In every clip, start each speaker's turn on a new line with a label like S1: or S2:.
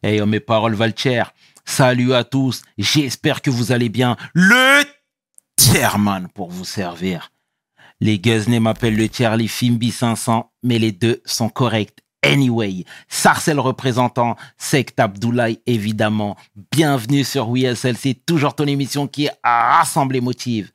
S1: Hey, oh, mes paroles valent cher. Salut à tous. J'espère que vous allez bien. Le Tierman pour vous servir. Les Guzney m'appellent le Charlie Fimbi 500, mais les deux sont corrects. Anyway, Sarcel représentant, Sect Abdoulaye évidemment. Bienvenue sur WSL, c'est toujours ton émission qui est à rassembler motive.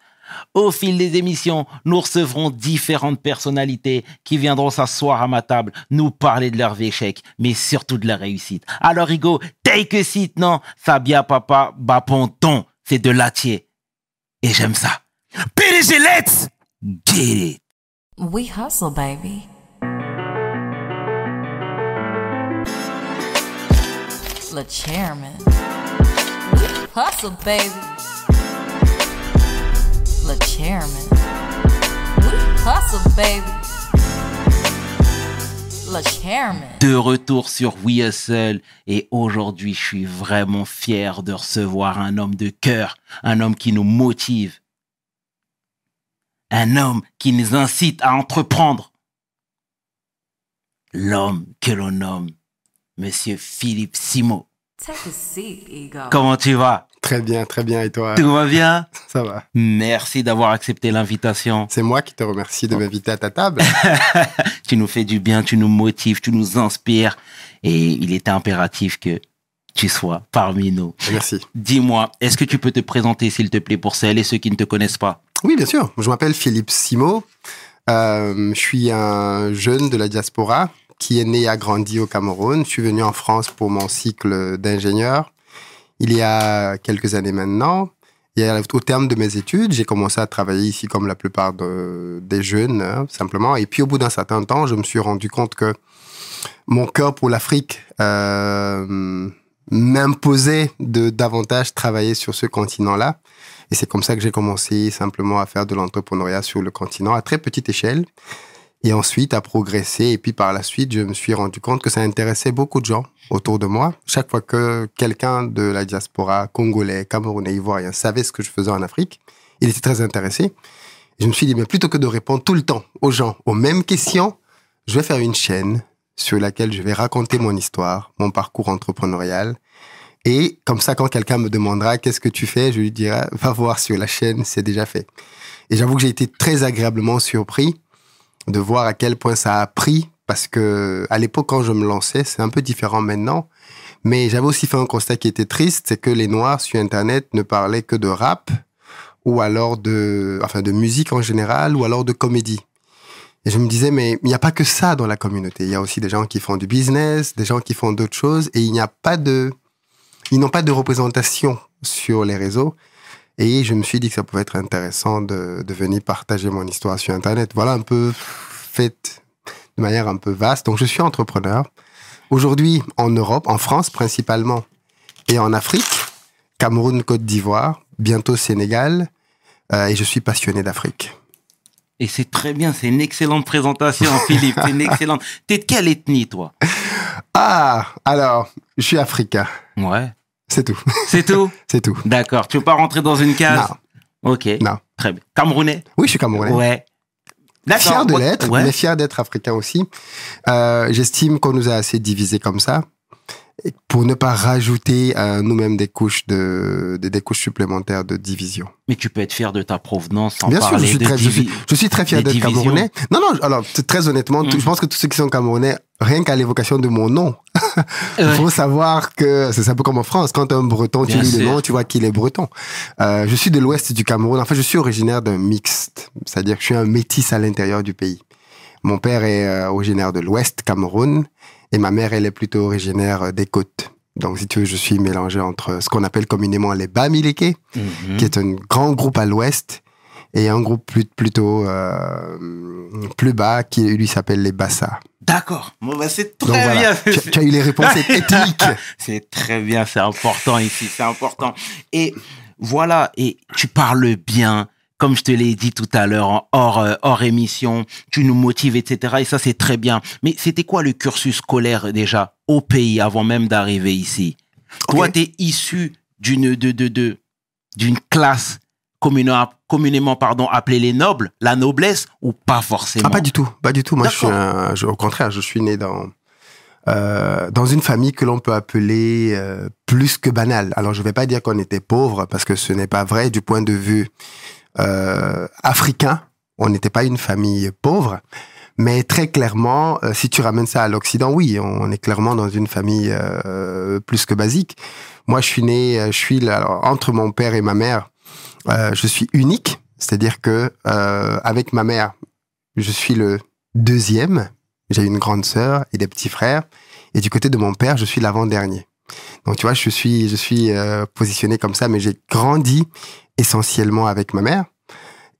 S1: Au fil des émissions, nous recevrons différentes personnalités qui viendront s'asseoir à ma table, nous parler de leurs échecs, mais surtout de leur réussite. Alors, Rigo, take a seat, non? Fabia Papa, Baponton, c'est de latier. Et j'aime ça. PDG, let's get it!
S2: We hustle, baby. Le chairman. We hustle, baby. Le chairman. We hustle, baby.
S1: De retour sur We et aujourd'hui je suis vraiment fier de recevoir un homme de cœur, un homme qui nous motive, un homme qui nous incite à entreprendre. L'homme que l'on nomme Monsieur Philippe Simo.
S2: Take a seat, ego.
S1: Comment tu vas?
S3: Très bien, très bien. Et toi?
S1: Tout va bien?
S3: Ça va.
S1: Merci d'avoir accepté l'invitation.
S3: C'est moi qui te remercie de m'inviter à ta table.
S1: tu nous fais du bien, tu nous motives, tu nous inspires et il était impératif que tu sois parmi nous.
S3: Merci.
S1: Dis-moi, est-ce que tu peux te présenter, s'il te plaît, pour celles et ceux qui ne te connaissent pas?
S3: Oui, bien sûr. Je m'appelle Philippe Simo. Euh, je suis un jeune de la diaspora qui est né et a grandi au Cameroun. Je suis venu en France pour mon cycle d'ingénieur il y a quelques années maintenant. Et au terme de mes études, j'ai commencé à travailler ici comme la plupart de- des jeunes, hein, simplement. Et puis au bout d'un certain temps, je me suis rendu compte que mon cœur pour l'Afrique euh, m'imposait de davantage travailler sur ce continent-là. Et c'est comme ça que j'ai commencé simplement à faire de l'entrepreneuriat sur le continent à très petite échelle. Et ensuite à progresser. Et puis par la suite, je me suis rendu compte que ça intéressait beaucoup de gens autour de moi. Chaque fois que quelqu'un de la diaspora congolais, camerounais, ivoirien savait ce que je faisais en Afrique, il était très intéressé. Je me suis dit, mais plutôt que de répondre tout le temps aux gens aux mêmes questions, je vais faire une chaîne sur laquelle je vais raconter mon histoire, mon parcours entrepreneurial. Et comme ça, quand quelqu'un me demandera qu'est-ce que tu fais, je lui dirai, va voir sur la chaîne, c'est déjà fait. Et j'avoue que j'ai été très agréablement surpris de voir à quel point ça a pris, parce que à l'époque, quand je me lançais, c'est un peu différent maintenant. Mais j'avais aussi fait un constat qui était triste, c'est que les Noirs sur Internet ne parlaient que de rap, ou alors de, enfin, de musique en général, ou alors de comédie. Et je me disais, mais il n'y a pas que ça dans la communauté. Il y a aussi des gens qui font du business, des gens qui font d'autres choses, et il n'y a pas de, ils n'ont pas de représentation sur les réseaux. Et je me suis dit que ça pouvait être intéressant de, de venir partager mon histoire sur Internet. Voilà un peu fait de manière un peu vaste. Donc, je suis entrepreneur. Aujourd'hui, en Europe, en France principalement, et en Afrique, Cameroun, Côte d'Ivoire, bientôt Sénégal, euh, et je suis passionné d'Afrique.
S1: Et c'est très bien, c'est une excellente présentation, Philippe. C'est une excellente. T'es de quelle ethnie, toi?
S3: Ah, alors, je suis africain.
S1: Ouais.
S3: C'est tout.
S1: C'est tout
S3: C'est tout.
S1: D'accord. Tu veux pas rentrer dans une case Ok.
S3: Non.
S1: Très bien. Camerounais
S3: Oui, je suis camerounais.
S1: Ouais.
S3: Fier de l'être,
S1: Ouais.
S3: mais fier d'être africain aussi. Euh, J'estime qu'on nous a assez divisés comme ça. Et Pour ne pas rajouter à nous-mêmes des couches de, des, des couches supplémentaires de division.
S1: Mais tu peux être fier de ta provenance sans
S3: Bien sûr, je suis,
S1: de
S3: très, je, suis, je suis très fier d'être camerounais. Non, non, alors, très honnêtement,
S1: Mm.
S3: je pense que tous ceux qui sont camerounais, rien qu'à l'évocation de mon nom, il faut savoir que c'est un peu comme en France. Quand un breton, tu
S1: Bien
S3: lis le
S1: sûr.
S3: nom, tu vois qu'il est breton. Euh, je suis de l'ouest du Cameroun. En fait, je suis originaire d'un mixte. C'est-à-dire que je suis un métis à l'intérieur du pays. Mon père est euh, originaire de l'ouest Cameroun et ma mère, elle est plutôt originaire euh, des côtes. Donc, si tu veux, je suis mélangé entre ce qu'on appelle communément les Bamileke,
S1: Mhm.
S3: qui est un grand groupe à l'ouest, et un groupe plus, plutôt euh, plus bas qui lui s'appelle les Bassa.
S1: D'accord. Bon, bah, c'est
S3: Donc
S1: très
S3: voilà,
S1: bien.
S3: tu, tu as eu les réponses ethniques.
S1: C'est très bien, c'est important ici, c'est important. Et voilà, et tu parles bien, comme je te l'ai dit tout à l'heure, hors, euh, hors émission, tu nous motives, etc. Et ça, c'est très bien. Mais c'était quoi le cursus scolaire déjà au pays avant même d'arriver ici? Toi, tu es issu d'une de, de, de, d'une classe communément, pardon, appelée les nobles, la noblesse, ou pas forcément?
S3: Ah, pas du tout, pas du tout. Moi, je suis
S1: D'accord.
S3: un- je- au contraire, je suis né dans euh, dans une famille que l'on peut appeler euh, plus que banale. Alors, je ne vais pas dire qu'on était pauvre parce que ce n'est pas vrai du point de vue euh, africain. On n'était pas une famille pauvre. Mais très clairement, euh, si tu ramènes ça à l'Occident, oui, on est clairement dans une famille euh, plus que basique. Moi, je suis né, euh, je suis alors, entre mon père et ma mère, euh, je suis unique, c'est-à-dire que avec ma mère, je suis le deuxième. J'ai une grande sœur et des petits frères, et du côté de mon père, je suis l'avant-dernier. Donc tu vois, je suis, je suis euh, positionné comme ça, mais j'ai grandi essentiellement avec ma mère.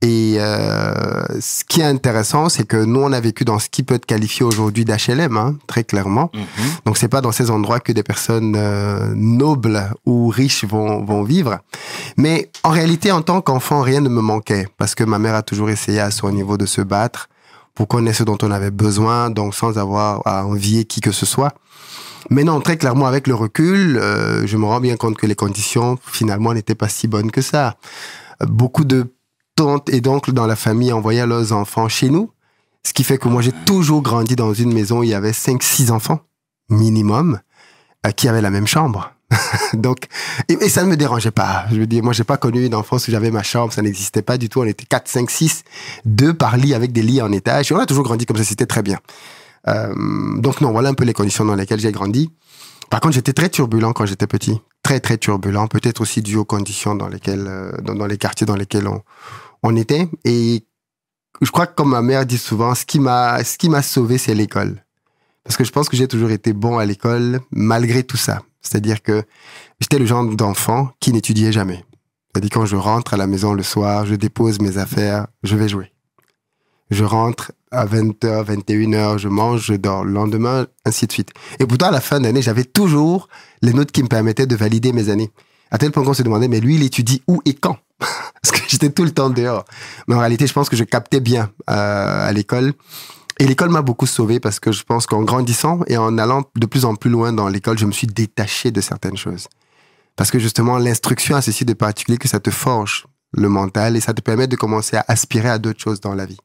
S3: Et euh, ce qui est intéressant, c'est que nous, on a vécu dans ce qui peut être qualifié aujourd'hui d'HLM, hein, très clairement.
S1: Mhm.
S3: Donc c'est pas dans ces endroits que des personnes euh, nobles ou riches vont, vont vivre. Mais en réalité, en tant qu'enfant, rien ne me manquait parce que ma mère a toujours essayé à son niveau de se battre pour qu'on ait ce dont on avait besoin, donc sans avoir à envier qui que ce soit. Mais non, très clairement, avec le recul, euh, je me rends bien compte que les conditions, finalement, n'étaient pas si bonnes que ça. Beaucoup de tantes et d'oncles dans la famille envoyaient leurs enfants chez nous, ce qui fait que moi, j'ai toujours grandi dans une maison où il y avait 5-6 enfants, minimum, euh, qui avaient la même chambre. Donc, et, ça ne me dérangeait pas. Je veux dire, moi, j'ai pas connu une enfance où j'avais ma chambre, ça n'existait pas du tout. On était 4, 5, 6, deux par lit avec des lits en étage. Et on a toujours grandi comme ça, c'était très bien. Euh, donc non, voilà un peu les conditions dans lesquelles j'ai grandi. Par contre, j'étais très turbulent quand j'étais petit, très très turbulent, peut-être aussi dû aux conditions dans lesquelles, euh, dans, les quartiers dans lesquels on, on était. Et je crois que comme ma mère dit souvent, ce qui m'a, ce qui m'a sauvé, c'est l'école, parce que je pense que j'ai toujours été bon à l'école malgré tout ça. C'est-à-dire que j'étais le genre d'enfant qui n'étudiait jamais. C'est-à-dire quand je rentre à la maison le soir, je dépose mes affaires, je vais jouer. Je rentre à 20h, 21h, je mange, je dors. Le lendemain, ainsi de suite. Et pourtant, à la fin d'année, j'avais toujours les notes qui me permettaient de valider mes années. À tel point qu'on se demandait, mais lui, il étudie où et quand? Parce que j'étais tout le temps dehors. Mais en réalité, je pense que je captais bien euh, à l'école. Et l'école m'a beaucoup sauvé parce que je pense qu'en grandissant et en allant de plus en plus loin dans l'école, je me suis détaché de certaines choses. Parce que justement, l'instruction a ceci de particulier que ça te forge le mental et ça te permet de commencer à aspirer à d'autres choses dans la vie.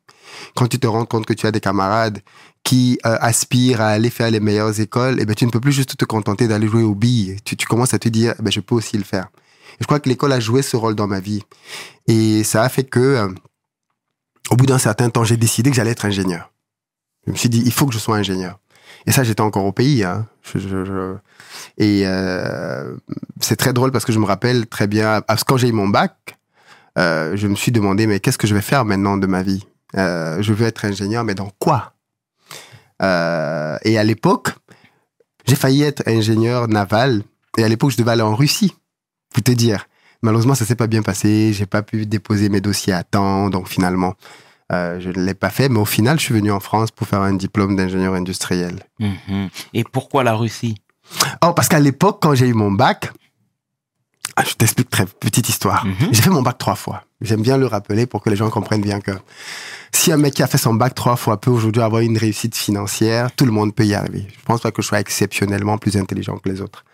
S3: Quand tu te rends compte que tu as des camarades qui euh, aspirent à aller faire les meilleures écoles, eh ben, tu ne peux plus juste te contenter d'aller jouer aux billes. Tu, commences à te dire, eh ben, je peux aussi le faire. Et je crois que l'école a joué ce rôle dans ma vie. Et ça a fait que, euh, au bout d'un certain temps, j'ai décidé que j'allais être ingénieur. Je me suis dit, il faut que je sois ingénieur. Et ça, j'étais encore au pays. Hein. Et euh, c'est très drôle parce que je me rappelle très bien, parce que quand j'ai eu mon bac, je me suis demandé, mais qu'est-ce que je vais faire maintenant de ma vie? Euh, Je veux être ingénieur, mais dans quoi? Euh, Et à l'époque, j'ai failli être ingénieur naval. Et à l'époque, je devais aller en Russie, pour te dire. Malheureusement, ça s'est pas bien passé. J'ai pas pu déposer mes dossiers à temps. Donc finalement, euh, je ne l'ai pas fait. Mais au final, je suis venu en France pour faire un diplôme d'ingénieur industriel.
S1: Mhm. Et pourquoi la Russie?
S3: Oh, parce qu'à l'époque, quand j'ai eu mon bac, ah, je t'explique très petite histoire.
S1: Mhm.
S3: J'ai fait mon bac trois fois. J'aime bien le rappeler pour que les gens comprennent bien que si un mec qui a fait son bac trois fois peut aujourd'hui avoir une réussite financière, tout le monde peut y arriver. Je pense pas que je sois exceptionnellement plus intelligent que les autres.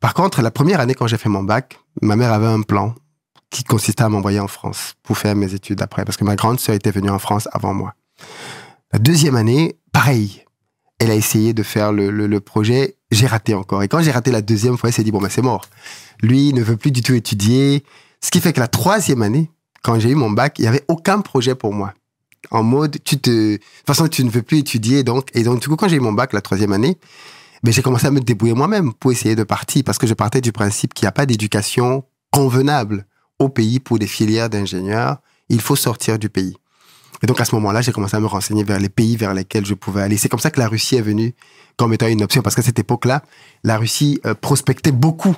S3: Par contre, la première année quand j'ai fait mon bac, ma mère avait un plan qui consistait à m'envoyer en France pour faire mes études après, parce que ma grande sœur était venue en France avant moi. La deuxième année, pareil. Elle a essayé de faire le, le- projet, j'ai raté encore. Et quand j'ai raté la deuxième fois, elle s'est dit, bon, ben c'est mort. Lui il ne veut plus du tout étudier. Ce qui fait que la troisième année, quand j'ai eu mon bac, il n'y avait aucun projet pour moi. En mode, tu te, de toute façon, tu ne veux plus étudier. Donc, et donc, du coup, quand j'ai eu mon bac la troisième année, ben, j'ai commencé à me débrouiller moi-même pour essayer de partir parce que je partais du principe qu'il n'y a pas d'éducation convenable au pays pour des filières d'ingénieurs. Il faut sortir du pays. Et donc, à ce moment-là, j'ai commencé à me renseigner vers les pays vers lesquels je pouvais aller. C'est comme ça que la Russie est venue comme étant une option parce qu'à cette époque-là, la Russie euh, prospectait beaucoup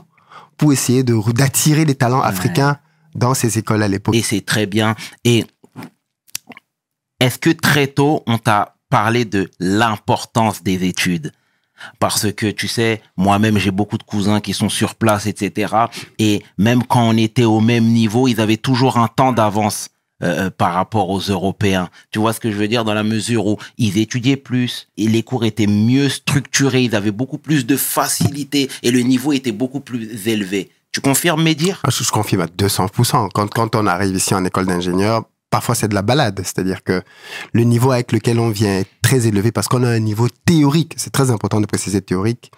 S3: pour essayer de d'attirer les talents africains dans ces écoles à l'époque.
S1: Et c'est très bien. Et est-ce que très tôt, on t'a parlé de l'importance des études? Parce que tu sais, moi-même j'ai beaucoup de cousins qui sont sur place, etc. Et même quand on était au même niveau, ils avaient toujours un temps d'avance euh, par rapport aux Européens. Tu vois ce que je veux dire? Dans la mesure où ils étudiaient plus et les cours étaient mieux structurés, ils avaient beaucoup plus de facilité et le niveau était beaucoup plus élevé. Tu confirmes mes dires?
S3: Ah, Je, je confirme à 200%. Quand, quand on arrive ici en école d'ingénieur, parfois c'est de la balade. C'est-à-dire que le niveau avec lequel on vient est très élevé parce qu'on a un niveau théorique. C'est très important de préciser théorique.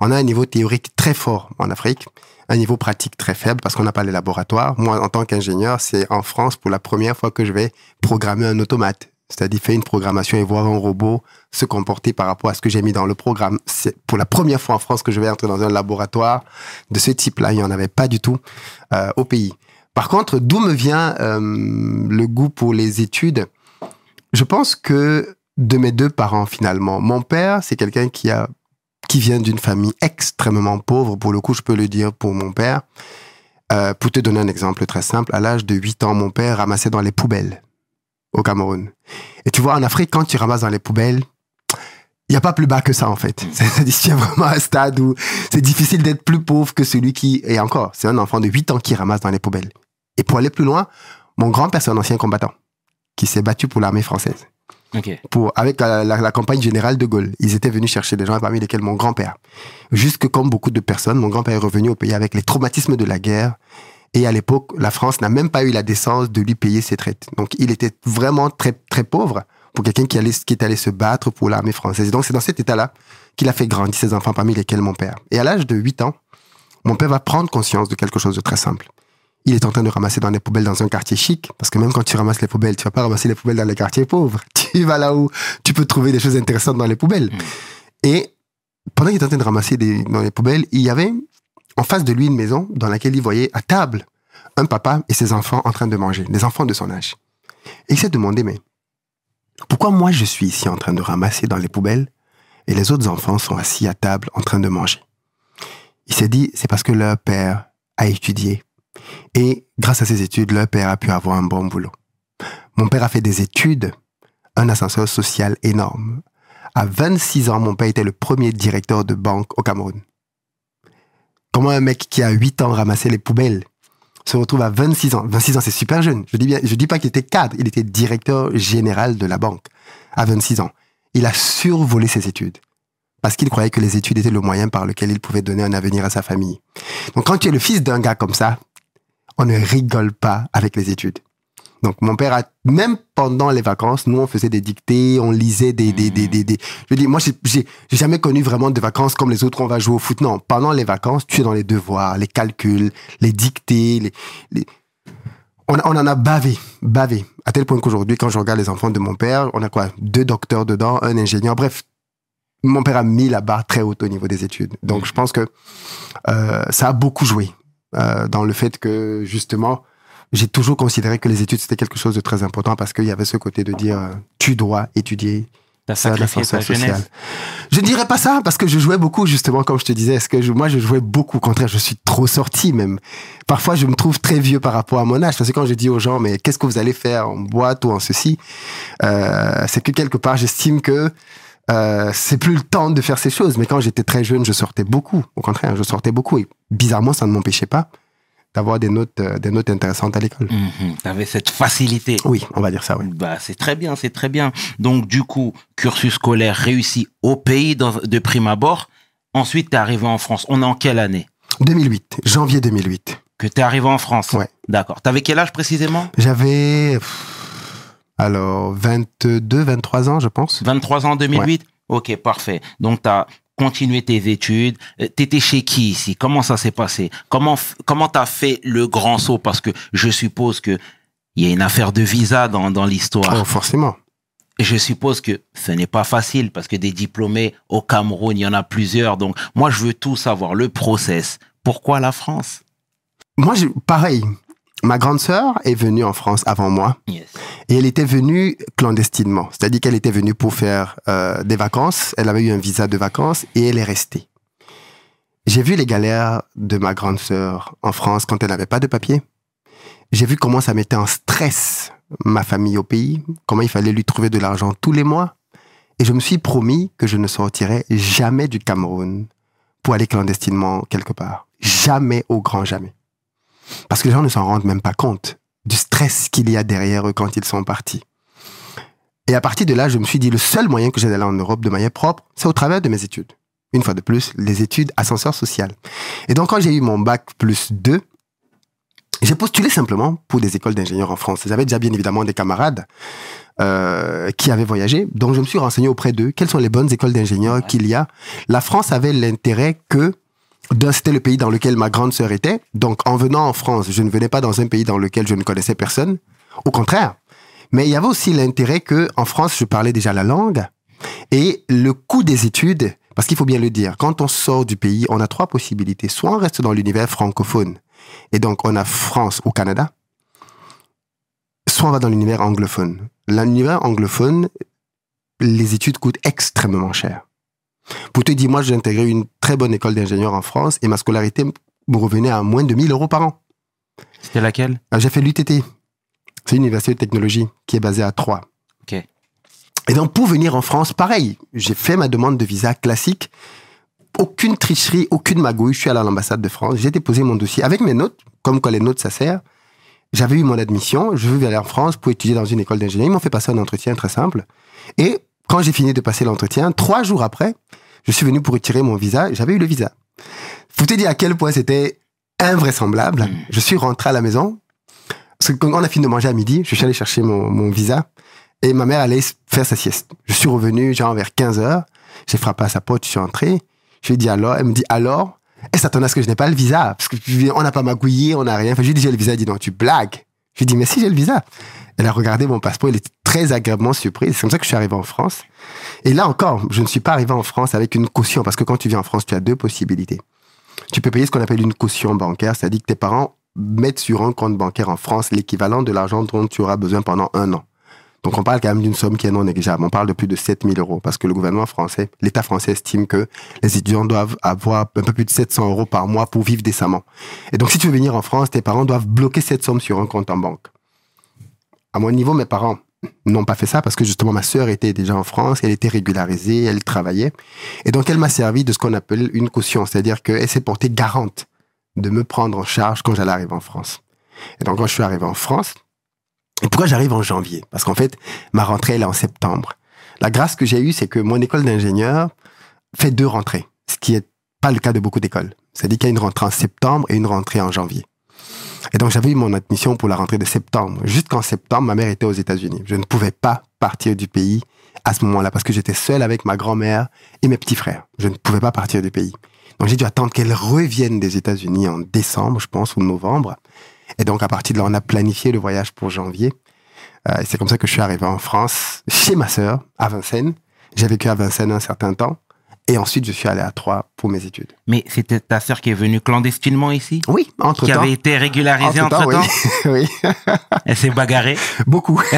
S3: On a un niveau théorique très fort en Afrique, un niveau pratique très faible parce qu'on n'a pas les laboratoires. Moi, en tant qu'ingénieur, c'est en France pour la première fois que je vais programmer un automate. C'est-à-dire faire une programmation et voir un robot se comporter par rapport à ce que j'ai mis dans le programme. C'est pour la première fois en France que je vais entrer dans un laboratoire de ce type-là. Il n'y en avait pas du tout euh, au pays. Par contre, d'où me vient euh, le goût pour les études? Je pense que de mes deux parents finalement. Mon père, c'est quelqu'un qui a qui vient d'une famille extrêmement pauvre. Pour le coup, je peux le dire pour mon père. Euh, pour te donner un exemple très simple, à l'âge de 8 ans, mon père ramassait dans les poubelles au Cameroun. Et tu vois, en Afrique, quand tu ramasses dans les poubelles, il n'y a pas plus bas que ça, en fait. C'est-à-dire qu'il y vraiment un stade où c'est difficile d'être plus pauvre que celui qui, et encore, c'est un enfant de 8 ans qui ramasse dans les poubelles. Et pour aller plus loin, mon grand-père, c'est un ancien combattant qui s'est battu pour l'armée française. Pour, avec la, campagne générale de Gaulle. Ils étaient venus chercher des gens, parmi lesquels mon grand-père. Jusque comme beaucoup de personnes, mon grand-père est revenu au pays avec les traumatismes de la guerre. Et à l'époque, la France n'a même pas eu la décence de lui payer ses traites. Donc, il était vraiment très, très pauvre pour quelqu'un qui, qui est allé se battre pour l'armée française. Et donc, c'est dans cet état-là qu'il a fait grandir ses enfants, parmi lesquels mon père. Et à l'âge de 8 ans, mon père va prendre conscience de quelque chose de très simple. Il est en train de ramasser dans les poubelles dans un quartier chic, parce que même quand tu ramasses les poubelles, tu vas pas ramasser les poubelles dans les quartiers pauvres. Tu vas là où tu peux trouver des choses intéressantes dans les poubelles. Et pendant qu'il est en train de ramasser des, dans les poubelles, il y avait en face de lui une maison dans laquelle il voyait à table un papa et ses enfants en train de manger, des enfants de son âge. Et il s'est demandé, mais pourquoi moi je suis ici en train de ramasser dans les poubelles et les autres enfants sont assis à table en train de manger? Il s'est dit, c'est parce que leur père a étudié. Et grâce à ses études, leur père a pu avoir un bon boulot. Mon père a fait des études, un ascenseur social énorme. À 26 ans, mon père était le premier directeur de banque au Cameroun. Comment un mec qui a 8 ans ramassait les poubelles se retrouve à 26 ans? 26 ans, c'est super jeune. Je dis bien, je dis pas qu'il était cadre, il était directeur général de la banque à 26 ans. Il a survolé ses études parce qu'il croyait que les études étaient le moyen par lequel il pouvait donner un avenir à sa famille. Donc quand tu es le fils d'un gars comme ça, on ne rigole pas avec les études. Donc mon père a même pendant les vacances, nous on faisait des dictées, on lisait des des des des. des- Je dis moi j'ai j'ai jamais connu vraiment de vacances comme les autres on va jouer au foot. Non, pendant les vacances, tu es dans les devoirs, les calculs, les dictées, les, les- On, on en a bavé, bavé. À tel point qu'aujourd'hui, quand je regarde les enfants de mon père, on a quoi? Deux docteurs dedans, un ingénieur. Bref, mon père a mis la barre très haute au niveau des études. Donc je pense que euh, ça a beaucoup joué euh, dans le fait que justement j'ai toujours considéré que les études c'était quelque chose de très important parce qu'il y avait ce côté de dire euh, tu dois étudier
S1: T'as sacrifié ta jeunesse.
S3: Je ne dirais pas ça parce que je jouais beaucoup justement comme je te disais. Est-ce que je- moi je jouais beaucoup? Au contraire je suis trop sorti même. Parfois je me trouve très vieux par rapport à mon âge parce que quand je dis aux gens mais qu'est-ce que vous allez faire en boîte ou en ceci, euh, c'est que quelque part j'estime que euh, c'est plus le temps de faire ces choses. Mais quand j'étais très jeune je sortais beaucoup. Au contraire je sortais beaucoup et bizarrement ça ne m'empêchait pas d'avoir des notes euh, des notes intéressantes à l'école.
S1: Mhm. T'avais cette facilité.
S3: Oui on va dire ça oui.
S1: Bah, c'est très bien, c'est très bien. Donc, du coup, cursus scolaire réussi au pays de prime abord. Ensuite, t'es arrivé en France. On est en quelle année?
S3: 2008 janvier 2008.
S1: que t'es arrivé en France?
S3: Ouais.
S1: D'accord. T'avais quel âge précisément?
S3: J'avais alors 22, 23 ans, je pense.
S1: 23 ans en 2008 Ok, parfait. Donc, t'as continué tes études. Euh, T'étais chez qui ici? Comment ça s'est passé? Comment comment t'as fait le grand saut? Parce que je suppose que il y a une affaire de visa dans, dans l'histoire.
S3: Oh, forcément.
S1: Je suppose que ce n'est pas facile parce que des diplômés au Cameroun, il y en a plusieurs. Donc, moi, je veux tout savoir, le process. Pourquoi la France?
S3: Moi, je- pareil. Ma grande sœur est venue en France avant moi
S1: Yes.
S3: et elle était venue clandestinement. C'est-à-dire qu'elle était venue pour faire euh, des vacances. Elle avait eu un visa de vacances et elle est restée. J'ai vu les galères de ma grande sœur en France quand elle n'avait pas de papier. J'ai vu comment ça mettait en stress ma famille au pays, comment il fallait lui trouver de l'argent tous les mois. Et je me suis promis que je ne sortirais jamais du Cameroun pour aller clandestinement quelque part. Jamais au grand jamais. Parce que les gens ne s'en rendent même pas compte du stress qu'il y a derrière eux quand ils sont partis. Et à partir de là, je me suis dit, le seul moyen que j'ai d'aller en Europe de manière propre, c'est au travers de mes études. Une fois de plus, les études ascenseur social. Et donc, quand j'ai eu mon bac plus 2, J'ai postulé simplement pour des écoles d'ingénieurs en France. J'avais déjà bien évidemment des camarades euh, qui avaient voyagé, donc je me suis renseigné auprès d'eux. Quelles sont les bonnes écoles d'ingénieurs qu'il y a? La France avait l'intérêt que c'était le pays dans lequel ma grande sœur était. Donc, en venant en France, je ne venais pas dans un pays dans lequel je ne connaissais personne. Au contraire. Mais il y avait aussi l'intérêt que, en France, je parlais déjà la langue. Et le coût des études, parce qu'il faut bien le dire, quand on sort du pays, on a trois possibilités. Soit on reste dans l'univers francophone, et donc on a France au Canada, soit on va dans l'univers anglophone. L'univers anglophone, les études coûtent extrêmement cher. Pour te dire, moi, j'ai intégré une très bonne école d'ingénieur en France et ma scolarité me revenait à moins de 1000 euros par an.
S1: C'était laquelle?
S3: Euh, J'ai fait l'UTT. C'est une université de technologie qui est basée à Troyes.
S1: Ok.
S3: Et donc, pour venir en France, pareil, j'ai fait ma demande de visa classique. Aucune tricherie, aucune magouille. Je suis allé à l'ambassade de France. J'ai déposé mon dossier avec mes notes, comme quoi les notes, ça sert. J'avais eu mon admission. Je veux aller en France pour étudier dans une école d'ingénieur. Ils m'ont fait passer un entretien très simple. Et quand j'ai fini de passer l'entretien, trois jours après, je suis venu pour retirer mon visa. J'avais eu le visa. Faut te dire à quel point c'était invraisemblable. Je suis rentré à la maison. Parce que quand on a fini de manger à midi, je suis allé chercher mon, mon visa. Et ma mère allait faire sa sieste. Je suis revenu, genre vers 15 heures. J'ai frappé à sa porte, je suis entré. Je lui ai dit alors? Elle me dit alors? Elle s'attendait à ce que je n'ai pas le visa. Parce que on n'a pas magouillé, on n'a rien. Enfin, je lui ai dit j'ai le visa. Elle dit non, tu blagues. Je lui ai dit mais si j'ai le visa. Elle a regardé mon passeport. Elle était très agréablement surprise. C'est comme ça que je suis arrivé en France. Et là encore, je ne suis pas arrivé en France avec une caution. Parce que quand tu viens en France, tu as deux possibilités. Tu peux payer ce qu'on appelle une caution bancaire. C'est-à-dire que tes parents mettent sur un compte bancaire en France l'équivalent de l'argent dont tu auras besoin pendant un an. Donc on parle quand même d'une somme qui est non négligeable. On parle de plus de 7000 euros parce que le gouvernement français, l'État français estime que les étudiants doivent avoir un peu plus de 700 euros par mois pour vivre décemment. Et donc si tu veux venir en France, tes parents doivent bloquer cette somme sur un compte en banque. À mon niveau, mes parents n'ont pas fait ça parce que justement ma sœur était déjà en France, elle était régularisée, elle travaillait. Et donc elle m'a servi de ce qu'on appelle une caution, c'est-à-dire qu'elle s'est portée garante de me prendre en charge quand j'allais arriver en France. Et donc quand je suis arrivé en France, et pourquoi j'arrive en janvier? Parce qu'en fait, ma rentrée, elle est en septembre. La grâce que j'ai eue, c'est que mon école d'ingénieur fait deux rentrées, ce qui est pas le cas de beaucoup d'écoles. C'est-à-dire qu'il y a une rentrée en septembre et une rentrée en janvier. Et donc, j'avais eu mon admission pour la rentrée de septembre. Jusqu'en septembre, ma mère était aux États-Unis. Je ne pouvais pas partir du pays à ce moment-là parce que j'étais seul avec ma grand-mère et mes petits frères. Je ne pouvais pas partir du pays. Donc, j'ai dû attendre qu'elle revienne des États-Unis en décembre, je pense, ou novembre. Et donc, à partir de là, on a planifié le voyage pour janvier. Euh, et c'est comme ça que je suis arrivé en France, chez ma sœur, à Vincennes. J'ai vécu à Vincennes un certain temps. Et ensuite, je suis allé à Troyes pour mes études.
S1: Mais c'était ta sœur qui est venue clandestinement ici?
S3: Oui,
S1: Qui
S3: entre-temps.
S1: avait été régularisée
S3: Entre-temps,
S1: entre-temps?
S3: oui. oui.
S1: Elle s'est bagarrée?
S3: Beaucoup.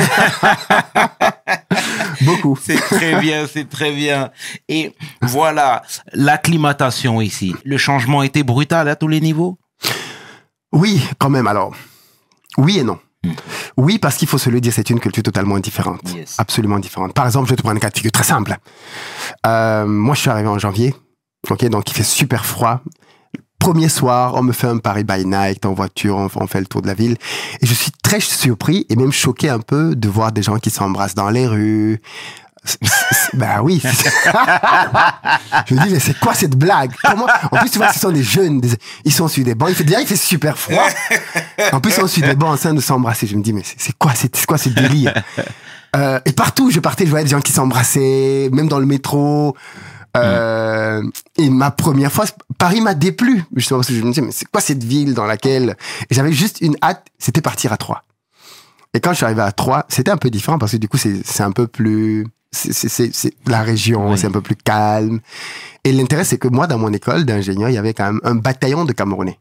S3: Beaucoup.
S1: C'est très bien, c'est très bien. Et voilà, l'acclimatation ici. Le changement été brutal à tous les niveaux?
S3: Oui, quand même. Alors, oui et non. Oui, parce qu'il faut se le dire, c'est une culture totalement différente.
S1: Yes.
S3: Absolument différente. Par exemple, je vais te prendre un cas de figure très simple. Euh, moi, je suis arrivé en janvier. Ok, donc il fait super froid. Premier soir, on me fait un Paris by night en voiture, on, on fait le tour de la ville. Et je suis très surpris et même choqué un peu de voir des gens qui s'embrassent dans les rues. Ben oui. je me dis, mais c'est quoi cette blague? En plus, tu vois, ce sont des jeunes. Ils sont sur des bancs. Il fait, déjà, il fait super froid. En plus, ils sont sur des bancs en train de s'embrasser. Je me dis, mais c'est quoi, quoi ce délire? Euh, Et partout où je partais, je voyais des gens qui s'embrassaient, même dans le métro. Euh, Et ma première fois, Paris m'a déplu. Justement, parce que je me disais, mais c'est quoi cette ville dans laquelle... Et j'avais juste une hâte, c'était partir à Troyes. Et quand je suis arrivé à Troyes, c'était un peu différent parce que du coup, c'est un peu plus... c'est- la région,
S1: Oui.
S3: c'est un peu plus calme. Et l'intérêt, c'est que moi, dans mon école d'ingénieur, il y avait quand même un bataillon de Camerounais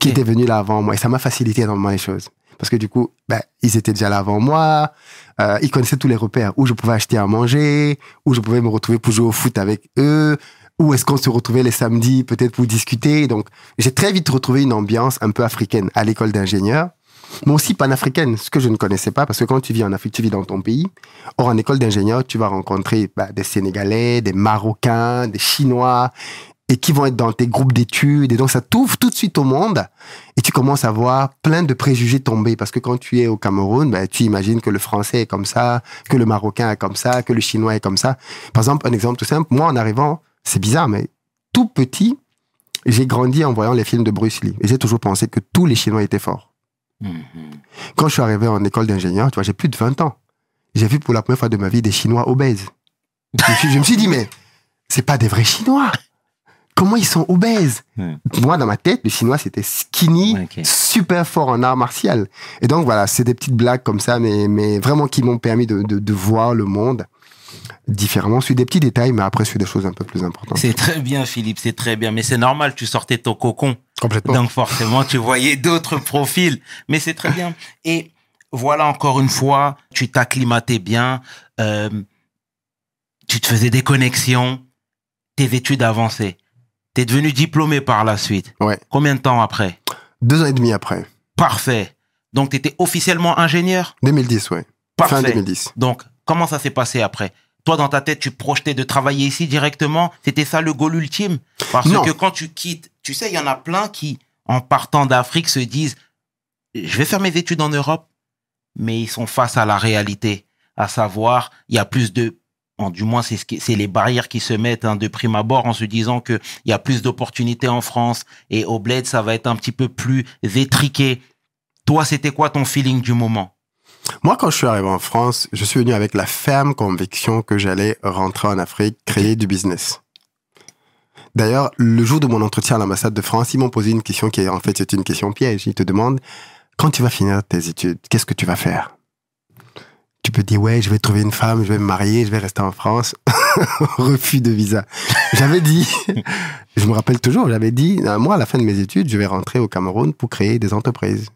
S3: qui étaient venus là avant moi. Et ça m'a facilité énormément les choses. Parce que du coup, ben, ils étaient déjà là avant moi. Euh, ils connaissaient tous les repères où je pouvais acheter à manger, où je pouvais me retrouver pour jouer au foot avec eux, où est-ce qu'on se retrouvait les samedis peut-être pour discuter. Donc, j'ai très vite retrouvé une ambiance un peu africaine à l'école d'ingénieur, mais aussi panafricaine, ce que je ne connaissais pas, parce que quand tu vis en Afrique, tu vis dans ton pays. Or, en école d'ingénieur, tu vas rencontrer bah, des Sénégalais, des Marocains, des Chinois, et qui vont être dans tes groupes d'études. Et donc, ça t'ouvre tout de suite au monde et tu commences à voir plein de préjugés tomber. Parce que quand tu es au Cameroun, ben, tu imagines que le français est comme ça, que le marocain est comme ça, que le chinois est comme ça. Par exemple, un exemple tout simple, moi, en arrivant, c'est bizarre, mais tout petit, j'ai grandi en voyant les films de Bruce Lee. Et j'ai toujours pensé que tous les Chinois étaient forts.
S1: Mhm.
S3: Quand je suis arrivé en école d'ingénieur, tu vois, j'ai plus de 20 ans. J'ai vu pour la première fois de ma vie des Chinois obèses. Je me suis, je me suis dit, mais c'est pas des vrais Chinois. Comment ils sont obèses? Moi, dans ma tête, le Chinois, c'était skinny, super fort en art martial. Et donc, voilà, c'est des petites blagues comme ça, mais, mais vraiment qui m'ont permis de, de, de voir le monde différemment sur des petits détails, mais après sur des choses un peu plus importantes.
S1: C'est très bien, Philippe, c'est très bien. Mais c'est normal, tu sortais ton cocon.
S3: Complètement.
S1: Donc forcément, tu voyais d'autres profils. Mais c'est très bien. Et voilà, encore une fois, tu t'acclimatais bien. euh, tu te faisais des connexions. Tes études avançaient. T'es devenu diplômé par la suite.
S3: Ouais.
S1: Combien de temps après?
S3: Deux ans et demi après.
S1: Parfait. Donc, tu étais officiellement ingénieur?
S3: 2010, ouais.
S1: Parfait.
S3: Fin 2010.
S1: Donc, comment ça s'est passé après? Toi, dans ta tête, tu projetais de travailler ici directement C'était ça le goal ultime Parce
S3: Non.
S1: que quand tu quittes, tu sais, il y en a plein qui, en partant d'Afrique, se disent Je vais faire mes études en Europe, mais ils sont face à la réalité. À savoir, il y a plus de. bon, du moins, c'est ce qui- c'est les barrières qui se mettent hein, de prime abord en se disant qu'il y a plus d'opportunités en France et au bled, ça va être un petit peu plus étriqué. Toi, c'était quoi ton feeling du moment?
S3: Moi, quand je suis arrivé en France, je suis venu avec la ferme conviction que j'allais rentrer en Afrique, créer du business. D'ailleurs, le jour de mon entretien à l'ambassade de France, ils m'ont posé une question qui, est en fait, c'est une question piège. Ils te demandent, quand tu vas finir tes études, qu'est-ce que tu vas faire? Tu peux dire, ouais, je vais trouver une femme, je vais me marier, je vais rester en France. Refus de visa. J'avais dit, je me rappelle toujours, j'avais dit, moi, à la fin de mes études, je vais rentrer au Cameroun pour créer des entreprises.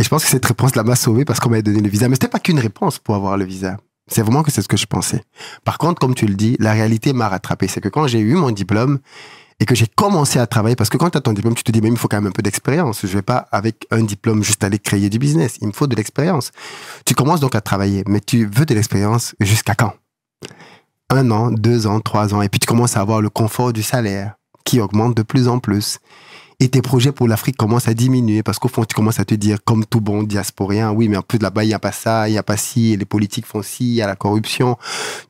S3: Et je pense que cette réponse-là m'a sauvé parce qu'on m'avait donné le visa. Mais c'était pas qu'une réponse pour avoir le visa. C'est vraiment que c'est ce que je pensais. Par contre, comme tu le dis, la réalité m'a rattrapé. C'est que quand j'ai eu mon diplôme et que j'ai commencé à travailler, parce que quand tu as ton diplôme, tu te dis, mais il faut quand même un peu d'expérience. Je vais pas, avec un diplôme, juste aller créer du business. Il me faut de l'expérience. Tu commences donc à travailler, mais tu veux de l'expérience jusqu'à quand? Un an, deux ans, trois ans. Et puis tu commences à avoir le confort du salaire qui augmente de plus en plus et tes projets pour l'Afrique commencent à diminuer parce qu'au fond, tu commences à te dire, comme tout bon diasporien, oui, mais en plus là-bas, il n'y a pas ça, il n'y a pas ci, les politiques font ci, il y a la corruption.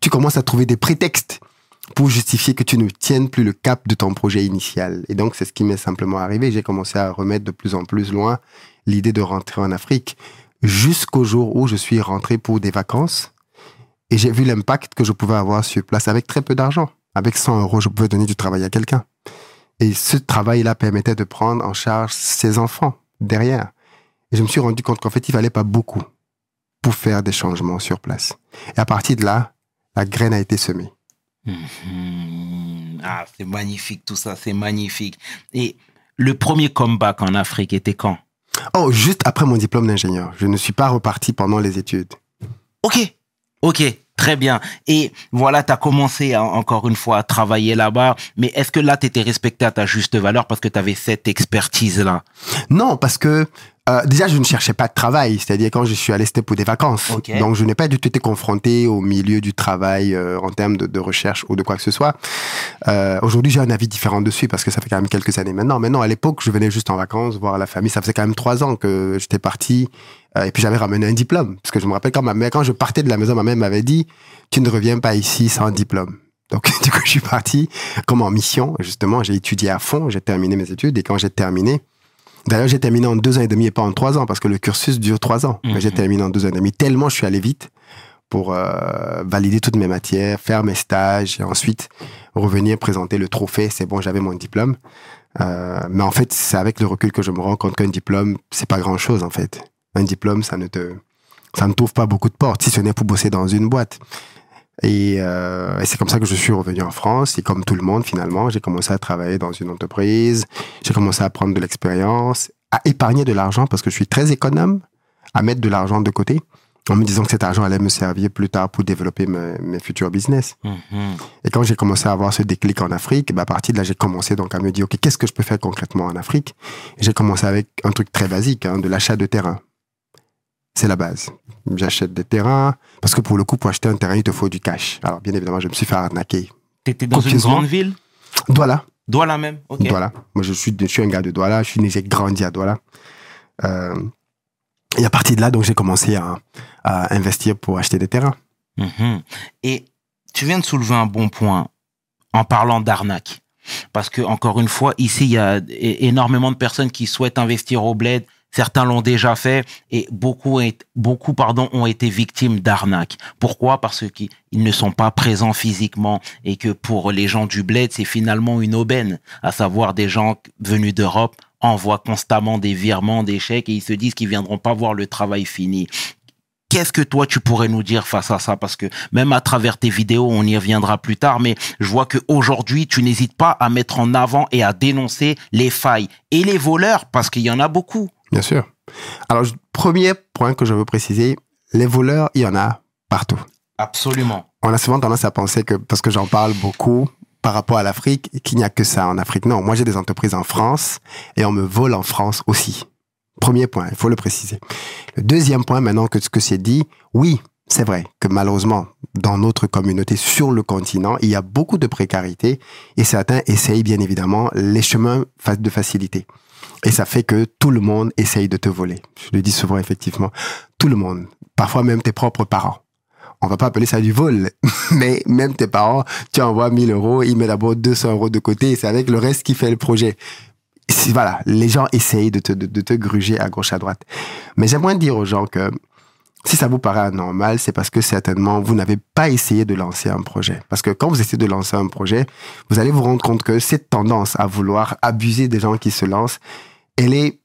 S3: Tu commences à trouver des prétextes pour justifier que tu ne tiennes plus le cap de ton projet initial. Et donc, c'est ce qui m'est simplement arrivé. J'ai commencé à remettre de plus en plus loin l'idée de rentrer en Afrique jusqu'au jour où je suis rentré pour des vacances et j'ai vu l'impact que je pouvais avoir sur place avec très peu d'argent. Avec 100 euros, je pouvais donner du travail à quelqu'un. Et ce travail-là permettait de prendre en charge ses enfants derrière. Et je me suis rendu compte qu'en fait, il fallait pas beaucoup pour faire des changements sur place. Et à partir de là, la graine a été semée.
S1: Mhm. Ah, c'est magnifique tout ça, c'est magnifique. Et le premier comeback en Afrique était quand?
S3: Oh, juste après mon diplôme d'ingénieur. Je ne suis pas reparti pendant les études.
S1: Ok, ok, très bien. Et voilà, tu as commencé à- encore une fois à travailler là-bas, mais est-ce que là, tu étais respecté à ta juste valeur parce que tu avais cette expertise-là?
S3: Non, parce que euh, déjà, je ne cherchais pas de travail. C'est-à-dire, quand je suis allé, c'était pour des vacances. Donc, je n'ai pas du tout été confronté au milieu du travail euh, en termes de, de recherche ou de quoi que ce soit. Euh, Aujourd'hui, j'ai un avis différent dessus parce que ça fait quand même quelques années maintenant. Maintenant, à l'époque, je venais juste en vacances voir la famille. Ça faisait quand même trois ans que j'étais parti. et puis, j'avais ramené un diplôme. Parce que je me rappelle quand ma mère, quand je partais de la maison, ma mère m'avait dit, tu ne reviens pas ici sans diplôme. Donc, du coup, je suis parti comme en mission. Justement, j'ai étudié à fond, j'ai terminé mes études. Et quand j'ai terminé, D'ailleurs, j'ai terminé en deux ans et demi et pas en trois ans parce que le cursus dure trois ans. J'ai
S1: Mhm.
S3: terminé en deux ans et demi. Tellement je suis allé vite pour euh, valider toutes mes matières, faire mes stages et ensuite revenir présenter le trophée. C'est bon, j'avais mon diplôme. Euh, mais en fait, c'est avec le recul que je me rends compte qu'un diplôme, c'est pas grand chose en fait. Un diplôme, ça ne te, ça ne t'ouvre pas beaucoup de portes, si ce n'est pour bosser dans une boîte. Et, euh, et c'est comme ça que je suis revenu en France. Et comme tout le monde, finalement, j'ai commencé à travailler dans une entreprise. J'ai commencé à prendre de l'expérience, à épargner de l'argent parce que je suis très économe, à mettre de l'argent de côté, en me disant que cet argent allait me servir plus tard pour développer mes, mes futurs business.
S1: Mhm.
S3: Et quand j'ai commencé à avoir ce déclic en Afrique, bah, à partir de là, j'ai commencé donc à me dire, OK, qu'est-ce que je peux faire concrètement en Afrique? J'ai commencé avec un truc très basique, hein, de l'achat de terrain. C'est la base. J'achète des terrains, parce que pour le coup, pour acheter un terrain, il te faut du cash. Alors, bien évidemment, je me suis fait arnaquer.
S1: T'étais dans une grande ville?
S3: Douala,
S1: Douala même.
S3: Douala. Moi, je suis, je suis un gars de Douala. Je suis né, j'ai grandi à Douala. Euh, et à partir de là, donc, j'ai commencé à, à investir pour acheter des terrains.
S1: Mhm. Et tu viens de soulever un bon point en parlant d'arnaque. Parce que, encore une fois, ici, il y a énormément de personnes qui souhaitent investir au bled, Certains l'ont déjà fait et beaucoup, beaucoup pardon, ont été victimes d'arnaques. Pourquoi? Parce qu'ils ils ne sont pas présents physiquement et que pour les gens du bled, c'est finalement une aubaine, à savoir des gens venus d'Europe envoient constamment des virements, des chèques et ils se disent qu'ils viendront pas voir le travail fini. Qu'est-ce que toi tu pourrais nous dire face à ça? Parce que même à travers tes vidéos, on y reviendra plus tard, mais je vois que aujourd'hui tu n'hésites pas à mettre en avant et à dénoncer les failles et les voleurs, parce qu'il y en a beaucoup.
S3: Bien sûr. Alors, premier point que je veux préciser, les voleurs, il y en a partout.
S1: Absolument.
S3: On a souvent tendance à penser que, parce que j'en parle beaucoup par rapport à l'Afrique, qu'il n'y a que ça en Afrique. Non, moi j'ai des entreprises en France et on me vole en France aussi. Premier point, il faut le préciser. Le deuxième point, maintenant que ce que c'est dit, oui, c'est vrai que malheureusement, dans notre communauté sur le continent, il y a beaucoup de précarité et certains essayent bien évidemment les chemins de facilité. Et ça fait que tout le monde essaye de te voler. Je le dis souvent, effectivement. Tout le monde. Parfois même tes propres parents. On va pas appeler ça du vol, mais même tes parents, tu envoies 1000 euros, ils mettent d'abord 200 euros de côté et c'est avec le reste qui fait le projet. Voilà, les gens essayent de te, de, de te gruger à gauche, à droite. Mais j'aimerais dire aux gens que si ça vous paraît anormal, c'est parce que certainement vous n'avez pas essayé de lancer un projet. Parce que quand vous essayez de lancer un projet, vous allez vous rendre compte que cette tendance à vouloir abuser des gens qui se lancent, elle est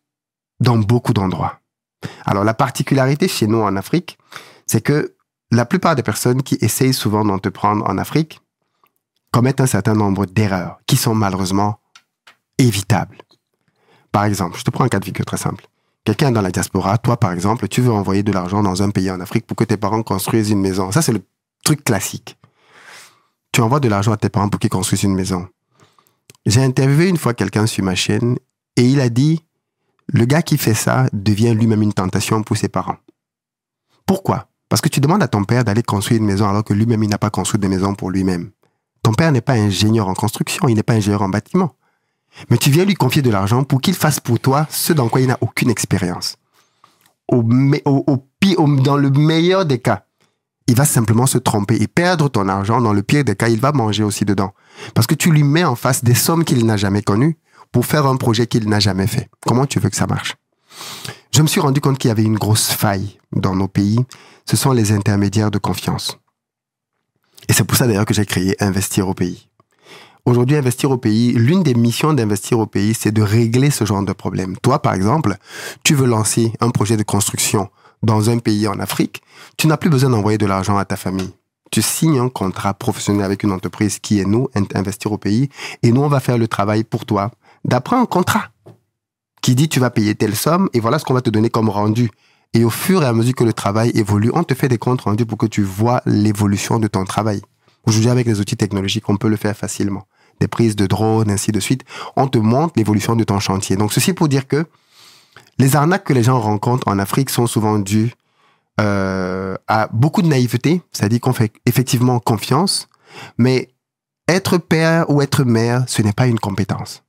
S3: dans beaucoup d'endroits. Alors la particularité chez nous en Afrique, c'est que la plupart des personnes qui essayent souvent d'entreprendre en Afrique commettent un certain nombre d'erreurs qui sont malheureusement évitables. Par exemple, je te prends un cas de figure très simple. Quelqu'un dans la diaspora, toi par exemple, tu veux envoyer de l'argent dans un pays en Afrique pour que tes parents construisent une maison. Ça, c'est le truc classique. Tu envoies de l'argent à tes parents pour qu'ils construisent une maison. J'ai interviewé une fois quelqu'un sur ma chaîne et il a dit, le gars qui fait ça devient lui-même une tentation pour ses parents. Pourquoi? Parce que tu demandes à ton père d'aller construire une maison alors que lui-même, il n'a pas construit de maison pour lui-même. Ton père n'est pas ingénieur en construction, il n'est pas ingénieur en bâtiment. Mais tu viens lui confier de l'argent pour qu'il fasse pour toi ce dans quoi il n'a aucune expérience. Au, au- dans le meilleur des cas, il va simplement se tromper et perdre ton argent. Dans le pire des cas, il va manger aussi dedans. Parce que tu lui mets en face des sommes qu'il n'a jamais connues pour faire un projet qu'il n'a jamais fait. Comment tu veux que ça marche? Je me suis rendu compte qu'il y avait une grosse faille dans nos pays. Ce sont les intermédiaires de confiance. Et c'est pour ça d'ailleurs que j'ai créé Investir au pays. Aujourd'hui, investir au pays, l'une des missions d'investir au pays, c'est de régler ce genre de problème. Toi, par exemple, tu veux lancer un projet de construction dans un pays en Afrique, tu n'as plus besoin d'envoyer de l'argent à ta famille. Tu signes un contrat professionnel avec une entreprise qui est nous, Investir au pays, et nous, on va faire le travail pour toi d'après un contrat qui dit tu vas payer telle somme et voilà ce qu'on va te donner comme rendu. Et au fur et à mesure que le travail évolue, on te fait des comptes rendus pour que tu vois l'évolution de ton travail. Aujourd'hui, avec les outils technologiques, on peut le faire facilement. Des prises de drones, ainsi de suite. On te montre l'évolution de ton chantier. Donc, ceci pour dire que les arnaques que les gens rencontrent en Afrique sont souvent dues euh, à beaucoup de naïveté, c'est-à-dire qu'on fait effectivement confiance, mais être père ou être mère, ce n'est pas une compétence.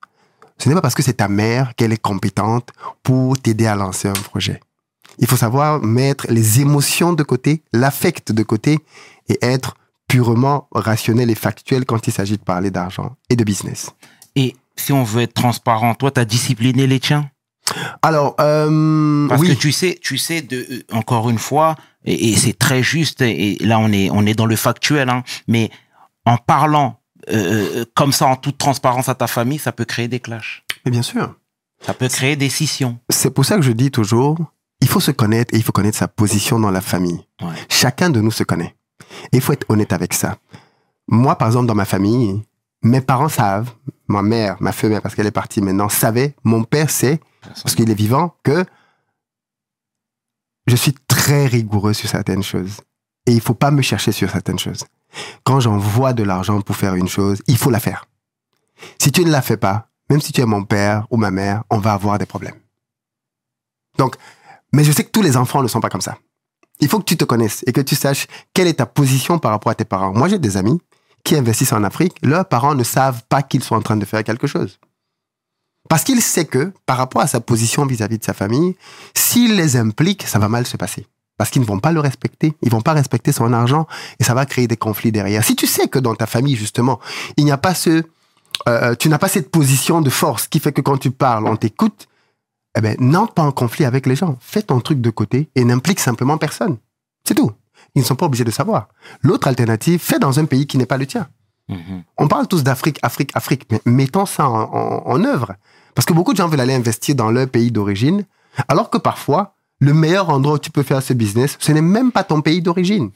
S3: Ce n'est pas parce que c'est ta mère qu'elle est compétente pour t'aider à lancer un projet. Il faut savoir mettre les émotions de côté, l'affect de côté et être purement rationnel et factuel quand il s'agit de parler d'argent et de business.
S1: Et si on veut être transparent, toi, t'as discipliné les tiens?
S3: Alors, euh,
S1: Parce
S3: oui,
S1: que tu sais, tu sais, de, euh, encore une fois, et, et c'est très juste, et, et là on est, on est dans le factuel, hein, mais en parlant euh, comme ça en toute transparence à ta famille, ça peut créer des clashs.
S3: mais bien sûr.
S1: Ça peut créer des scissions.
S3: C'est pour ça que je dis toujours, il faut se connaître et il faut connaître sa position dans la famille.
S1: Ouais.
S3: Chacun de nous se connaît. Et il faut être honnête avec ça. Moi, par exemple, dans ma famille, mes parents savent, ma mère, ma femme, parce qu'elle est partie maintenant, savait, mon père sait, parce qu'il est vivant, que je suis très rigoureux sur certaines choses. Et il faut pas me chercher sur certaines choses. Quand j'envoie de l'argent pour faire une chose, il faut la faire. Si tu ne la fais pas, même si tu es mon père ou ma mère, on va avoir des problèmes. Donc, mais je sais que tous les enfants ne sont pas comme ça. Il faut que tu te connaisses et que tu saches quelle est ta position par rapport à tes parents. Moi, j'ai des amis qui investissent en Afrique. Leurs parents ne savent pas qu'ils sont en train de faire quelque chose. Parce qu'il sait que, par rapport à sa position vis-à-vis de sa famille, s'il les implique, ça va mal se passer. Parce qu'ils ne vont pas le respecter, ils vont pas respecter son argent et ça va créer des conflits derrière. Si tu sais que dans ta famille, justement, il n'y a pas ce, euh, tu n'as pas cette position de force qui fait que quand tu parles, on t'écoute, eh ben, n'entre pas en conflit avec les gens. Fais ton truc de côté et n'implique simplement personne. C'est tout. Ils ne sont pas obligés de savoir. L'autre alternative, fais dans un pays qui n'est pas le tien.
S1: Mhm.
S3: On parle tous d'Afrique, Afrique, Afrique, mais mettons ça en, en- en œuvre. Parce que beaucoup de gens veulent aller investir dans leur pays d'origine, alors que parfois, le meilleur endroit où tu peux faire ce business, ce n'est même pas ton pays d'origine.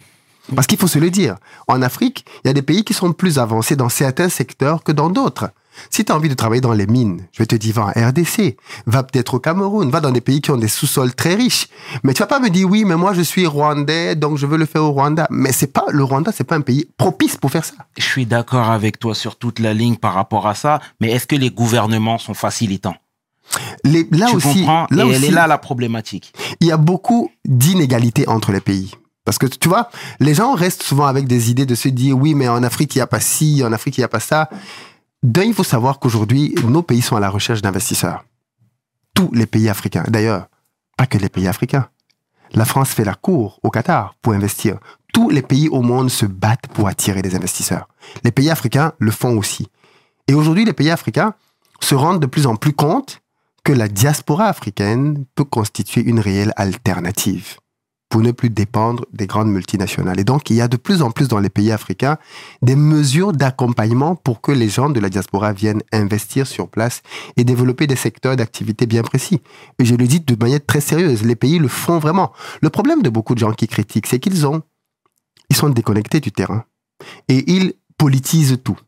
S3: Parce qu'il faut se le dire. En Afrique, il y a des pays qui sont plus avancés dans certains secteurs que dans d'autres. Si tu as envie de travailler dans les mines, je vais te dire, va en RDC, va peut-être au Cameroun, va dans des pays qui ont des sous-sols très riches. Mais tu vas pas me dire, oui, mais moi je suis rwandais, donc je veux le faire au Rwanda. Mais c'est pas, le Rwanda, c'est pas un pays propice pour faire ça.
S1: Je suis d'accord avec toi sur toute la ligne par rapport à ça, mais est-ce que les gouvernements sont facilitants?
S3: Les- là
S1: Tu
S3: aussi, là
S1: Et elle
S3: aussi,
S1: est là la problématique.
S3: il y a beaucoup d'inégalités entre les pays. Parce que tu vois, les gens restent souvent avec des idées de se dire oui, mais en Afrique, il n'y a pas ci, en Afrique, il n'y a pas ça. D'un, il faut savoir qu'aujourd'hui, nos pays sont à la recherche d'investisseurs. Tous les pays africains. D'ailleurs, pas que les pays africains. La France fait la cour au Qatar pour investir. Tous les pays au monde se battent pour attirer des investisseurs. Les pays africains le font aussi. Et aujourd'hui, les pays africains se rendent de plus en plus compte que la diaspora africaine peut constituer une réelle alternative pour ne plus dépendre des grandes multinationales. Et donc, il y a de plus en plus dans les pays africains des mesures d'accompagnement pour que les gens de la diaspora viennent investir sur place et développer des secteurs d'activité bien précis. Et je le dis de manière très sérieuse, les pays le font vraiment. Le problème de beaucoup de gens qui critiquent, c'est qu'ils ont, ils sont déconnectés du terrain et ils politisent tout.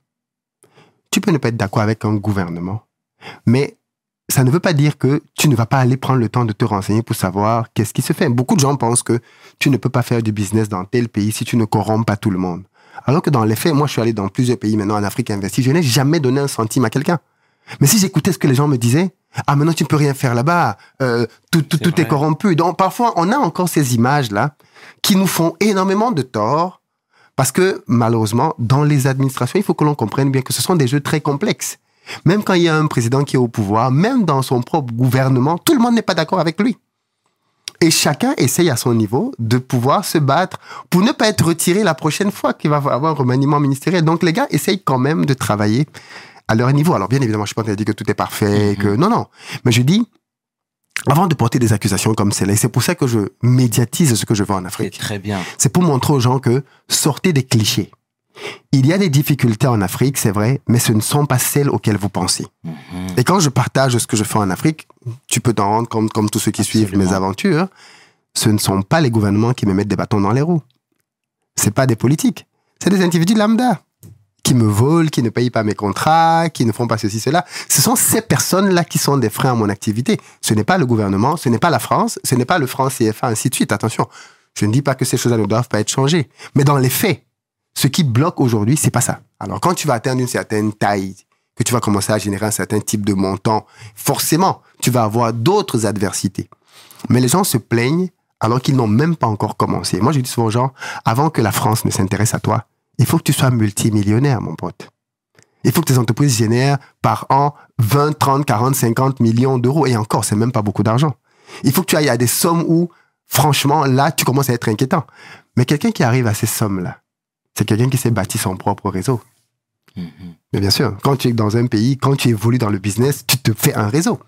S3: Tu peux ne pas être d'accord avec un gouvernement, mais ça ne veut pas dire que tu ne vas pas aller prendre le temps de te renseigner pour savoir qu'est-ce qui se fait. Beaucoup de gens pensent que tu ne peux pas faire du business dans tel pays si tu ne corromps pas tout le monde. Alors que dans les faits, moi, je suis allé dans plusieurs pays maintenant en Afrique investir. Je n'ai jamais donné un centime à quelqu'un. Mais si j'écoutais ce que les gens me disaient, ah, maintenant, tu ne peux rien faire là-bas. euh, tout tout, tout est corrompu. Donc, parfois, on a encore ces images-là qui nous font énormément de tort parce que, malheureusement, dans les administrations, il faut que l'on comprenne bien que ce sont des jeux très complexes. Même quand il y a un président qui est au pouvoir, même dans son propre gouvernement, tout le monde n'est pas d'accord avec lui. Et chacun essaye à son niveau de pouvoir se battre pour ne pas être retiré la prochaine fois qu'il va avoir un remaniement ministériel. Donc les gars essayent quand même de travailler à leur niveau. Alors bien évidemment, je suis pas en train de dire que tout est parfait, que non, non. Mais je dis, avant de porter des accusations comme celle-là, et c'est pour ça que je médiatise ce que je veux en
S1: C'est
S3: Afrique,
S1: très bien.
S3: c'est pour montrer aux gens que sortez des clichés. Il y a des difficultés en Afrique, c'est vrai, mais ce ne sont pas celles auxquelles vous pensez.
S1: Mhm.
S3: Et quand je partage ce que je fais en Afrique, tu peux t'en rendre compte, comme tous ceux qui suivent mes aventures, ce ne sont pas les gouvernements qui me mettent des bâtons dans les roues. C'est pas des politiques. C'est des individus lambda qui me volent, qui ne payent pas mes contrats, qui ne font pas ceci, cela. Ce sont ces personnes-là qui sont des freins à mon activité. Ce n'est pas le gouvernement, ce n'est pas la France, ce n'est pas le franc CFA, ainsi de suite. Attention, je ne dis pas que ces choses-là ne doivent pas être changées. Mais dans les faits, ce qui bloque aujourd'hui, c'est pas ça. Alors, quand tu vas atteindre une certaine taille, que tu vas commencer à générer un certain type de montant, forcément, tu vas avoir d'autres adversités. Mais les gens se plaignent alors qu'ils n'ont même pas encore commencé. Moi, je dis souvent aux gens, avant que la France ne s'intéresse à toi, il faut que tu sois multimillionnaire, mon pote. Il faut que tes entreprises génèrent par an 20, 30, 40, 50 millions d'euros. Et encore, c'est même pas beaucoup d'argent. Il faut que tu ailles à des sommes où, franchement, là, tu commences à être inquiétant. Mais quelqu'un qui arrive à ces sommes-là, c'est quelqu'un qui s'est bâti son propre réseau.
S1: Mhm.
S3: Mais bien sûr, quand tu es dans un pays, quand tu évolues dans le business, tu te fais un réseau.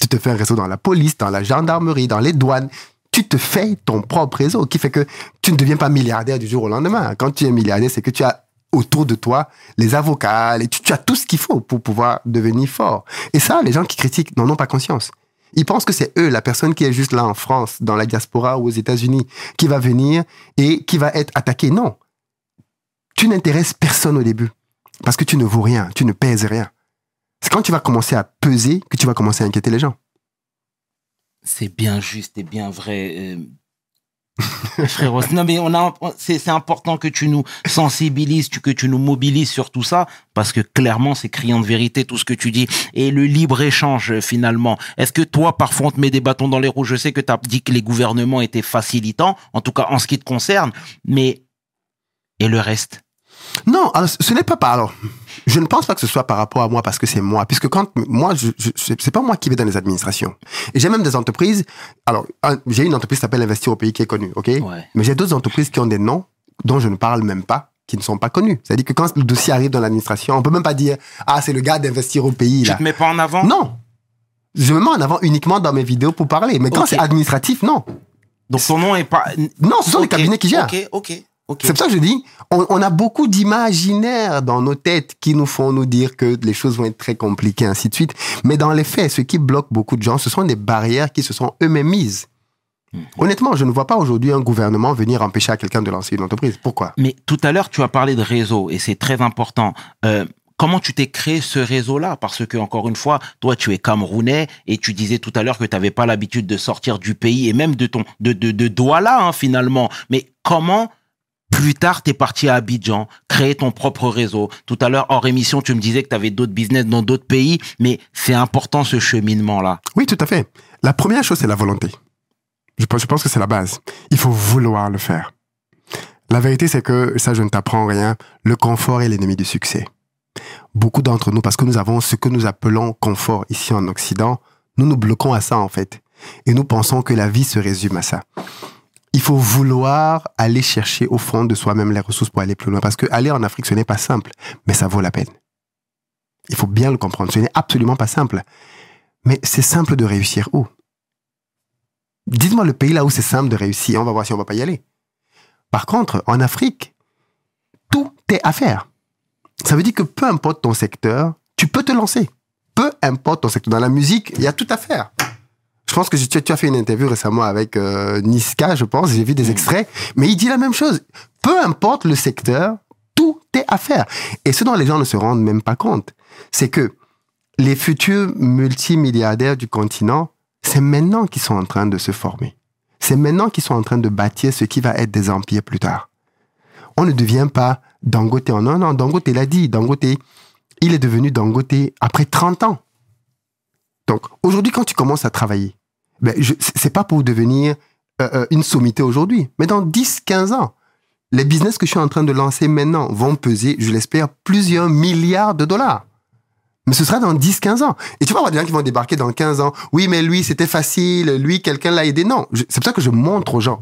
S3: Tu te fais un réseau dans la police, dans la gendarmerie, dans les douanes. Tu te fais ton propre réseau qui fait que tu ne deviens pas milliardaire du jour au lendemain. Quand tu es milliardaire, c'est que tu as autour de toi les avocats, les- tu, tu as tout ce qu'il faut pour pouvoir devenir fort. Et ça, les gens qui critiquent n'en ont pas conscience. Ils pensent que c'est eux, la personne qui est juste là en France, dans la diaspora ou aux États-Unis, qui va venir et qui va être attaqué. Non. Tu n'intéresses personne au début. Parce que tu ne vaux rien, tu ne pèses rien. C'est quand tu vas commencer à peser que tu vas commencer à inquiéter les gens.
S1: C'est bien juste et bien vrai. euh, Frérot, non mais on a, c'est important que tu nous sensibilises, que tu nous mobilises sur tout ça, parce que clairement c'est criant de vérité tout ce que tu dis. Et le libre échange finalement. Est-ce que toi parfois on te met des bâtons dans les roues? Je sais que tu as dit que les gouvernements étaient facilitants, en tout cas en ce qui te concerne, mais et le reste?
S3: Non, alors, ce n'est pas par. Alors, je ne pense pas que ce soit par rapport à moi parce que c'est moi. Puisque quand moi, je, je, c'est pas moi qui vais dans les administrations. Et j'ai même des entreprises. Alors, un- j'ai une entreprise qui s'appelle Investir au pays qui est connue, ok?
S1: Ouais.
S3: Mais j'ai d'autres entreprises qui ont des noms dont je ne parle même pas, qui ne sont pas connus. C'est-à-dire que quand le dossier arrive dans l'administration, on peut même pas dire ah c'est le gars d'Investir au pays
S1: Tu
S3: là.
S1: te mets pas en avant?
S3: Non. je me mets en avant uniquement dans mes vidéos pour parler. Mais quand c'est administratif, non.
S1: Donc ton nom est pas.
S3: Non, ce sont les cabinets qui gèrent.
S1: Ok, ok,
S3: C'est pour ça que je dis, on, on a beaucoup d'imaginaires dans nos têtes qui nous font nous dire que les choses vont être très compliquées, ainsi de suite. Mais dans les faits, ce qui bloque beaucoup de gens, ce sont des barrières qui se sont eux-mêmes mises.
S1: Hmm.
S3: Honnêtement, je ne vois pas aujourd'hui un gouvernement venir empêcher à quelqu'un de lancer une entreprise. Pourquoi?
S1: Mais tout à l'heure, tu as parlé de réseau et c'est très important. Euh, comment tu t'es créé ce réseau-là? Parce que, encore une fois, toi, tu es camerounais et tu disais tout à l'heure que tu n'avais pas l'habitude de sortir du pays et même de ton de, de, de Douala, hein, finalement. Mais comment plus tard, tu es parti à Abidjan, créer ton propre réseau. Tout à l'heure, hors émission, tu me disais que tu avais d'autres business dans d'autres pays, mais c'est important ce cheminement-là.
S3: Oui, tout à fait. La première chose, c'est la volonté. Je pense, je pense que c'est la base. Il faut vouloir le faire. La vérité, c'est que, ça, je ne t'apprends rien, le confort est l'ennemi du succès. Beaucoup d'entre nous, parce que nous avons ce que nous appelons confort ici en Occident, nous nous bloquons à ça, en fait. Et nous pensons que la vie se résume à ça. Il faut vouloir aller chercher au fond de soi-même les ressources pour aller plus loin. Parce que aller en Afrique, ce n'est pas simple, mais ça vaut la peine. Il faut bien le comprendre. Ce n'est absolument pas simple. Mais c'est simple de réussir où? Dites-moi le pays là où c'est simple de réussir. On va voir si on va pas y aller. Par contre, en Afrique, tout est à faire. Ça veut dire que peu importe ton secteur, tu peux te lancer. Peu importe ton secteur. Dans la musique, il y a tout à faire. Je pense que tu, tu as fait une interview récemment avec euh, Niska, je pense. J'ai vu des extraits. Mais il dit la même chose. Peu importe le secteur, tout est à faire. Et ce dont les gens ne se rendent même pas compte, c'est que les futurs multimilliardaires du continent, c'est maintenant qu'ils sont en train de se former. C'est maintenant qu'ils sont en train de bâtir ce qui va être des empires plus tard. On ne devient pas Dangote. Non, non, Dangote l'a dit. Dangote, il est devenu Dangote après 30 ans. Donc, aujourd'hui, quand tu commences à travailler, ben, c'est pas pour devenir euh, euh, une sommité aujourd'hui, mais dans 10, 15 ans, les business que je suis en train de lancer maintenant vont peser, je l'espère, plusieurs milliards de dollars. Mais ce sera dans 10, 15 ans. Et tu vas avoir des gens qui vont débarquer dans 15 ans. Oui, mais lui, c'était facile. Lui, quelqu'un l'a aidé. Non. C'est pour ça que je montre aux gens.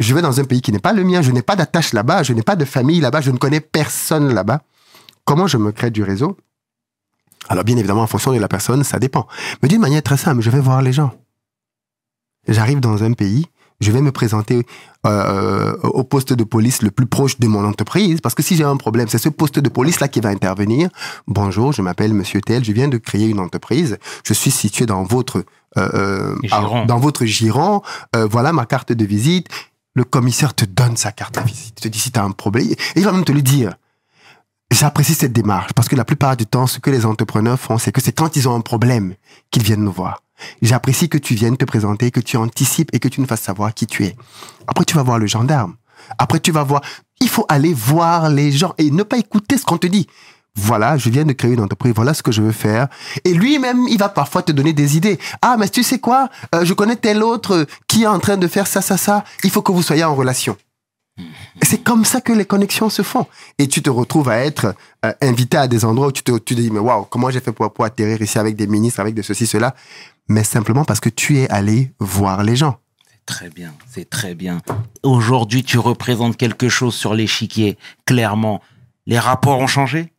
S3: Je vais dans un pays qui n'est pas le mien. Je n'ai pas d'attache là-bas. Je n'ai pas de famille là-bas. Je ne connais personne là-bas. Comment je me crée du réseau? Alors, bien évidemment, en fonction de la personne, ça dépend. Mais d'une manière très simple, je vais voir les gens. J'arrive dans un pays, je vais me présenter euh, au poste de police le plus proche de mon entreprise, parce que si j'ai un problème, c'est ce poste de police-là qui va intervenir. Bonjour, je m'appelle Monsieur Tel, je viens de créer une entreprise, je suis situé dans votre euh, euh,
S1: Giron.
S3: dans votre giron, Euh, voilà ma carte de visite. Le commissaire te donne sa carte de visite, te dit si tu as un problème, et il va même te le dire. J'apprécie cette démarche parce que la plupart du temps, ce que les entrepreneurs font, c'est que c'est quand ils ont un problème qu'ils viennent nous voir. J'apprécie que tu viennes te présenter, que tu anticipes et que tu nous fasses savoir qui tu es. Après, tu vas voir le gendarme. Après, tu vas voir. Il faut aller voir les gens et ne pas écouter ce qu'on te dit. Voilà, je viens de créer une entreprise, voilà ce que je veux faire. Et lui-même, il va parfois te donner des idées. Ah, mais tu sais quoi? Euh, Je connais tel autre qui est en train de faire ça, ça, ça. Il faut que vous soyez en relation. C'est comme ça que les connexions se font. Et tu te retrouves à être euh, invité à des endroits où tu te, tu te dis, mais waouh, comment j'ai fait pour, pour atterrir ici avec des ministres, avec de ceci, cela? Mais simplement parce que tu es allé voir les gens.
S1: Très bien, c'est très bien. Aujourd'hui, tu représentes quelque chose sur l'échiquier, clairement. Les rapports ont changé?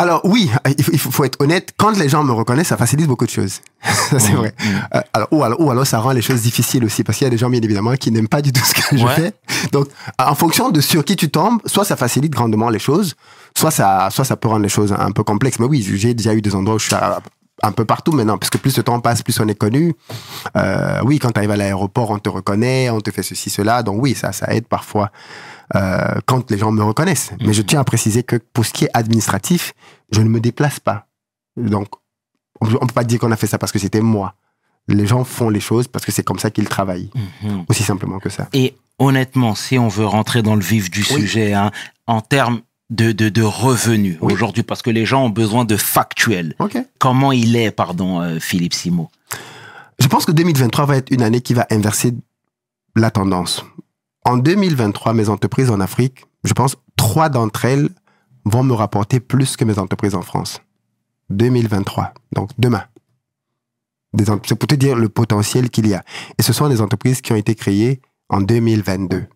S3: Alors oui, il faut, être honnête, quand les gens me reconnaissent, ça facilite beaucoup de choses. ça, c'est vrai. Euh, alors, ou, alors, ou alors ça rend les choses difficiles aussi, parce qu'il y a des gens, bien évidemment, qui n'aiment pas du tout ce que je
S1: Ouais.
S3: fais. Donc, en fonction de sur qui tu tombes, soit ça facilite grandement les choses, soit ça, soit ça peut rendre les choses un peu complexes. Mais oui, j'ai déjà eu des endroits où je suis à- un peu partout maintenant, parce que plus le temps passe, plus on est connu. Euh, oui, quand tu arrives à l'aéroport, on te reconnaît, on te fait ceci, cela. Donc oui, ça, ça aide parfois euh, quand les gens me reconnaissent. Mais je tiens à préciser que pour ce qui est administratif, je ne me déplace pas. Donc, on ne peut pas dire qu'on a fait ça parce que c'était moi. Les gens font les choses parce que c'est comme ça qu'ils travaillent.
S1: Mhm.
S3: Aussi simplement que ça.
S1: Et honnêtement, si on veut rentrer dans le vif du
S3: Oui.
S1: sujet, hein, en termes de, de, de revenus
S3: Oui.
S1: aujourd'hui, parce que les gens ont besoin de factuels.
S3: OK.
S1: Comment il est, pardon, euh, Philippe Simo
S3: Je pense que 2023 va être une année qui va inverser la tendance. En 2023, mes entreprises en Afrique, je pense, trois d'entre elles vont me rapporter plus que mes entreprises en France. 2023, donc demain. C'est pour te dire le potentiel qu'il y a. Et ce sont des entreprises qui ont été créées en 2022.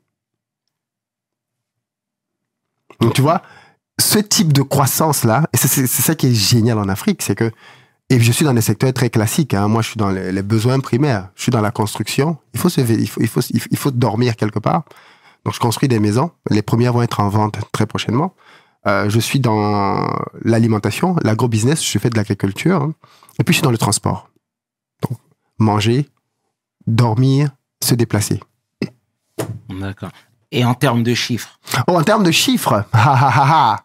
S3: Donc tu vois, ce type de croissance-là, et c'est ça qui est génial en Afrique, c'est que Et je suis dans des secteurs très classiques. hein. Moi, je suis dans les, les besoins primaires. Je suis dans la construction. Il faut, se, il, faut, il, faut, il faut- dormir quelque part. Donc, je construis des maisons. Les premières vont être en vente très prochainement. Euh, je suis dans l'alimentation, l'agrobusiness. Je fais de l'agriculture. hein. Et puis, je suis dans le transport. Donc, manger, dormir, se déplacer.
S1: D'accord. Et en termes de chiffres,
S3: Oh, en termes de chiffres, ha, ha, ha, ha.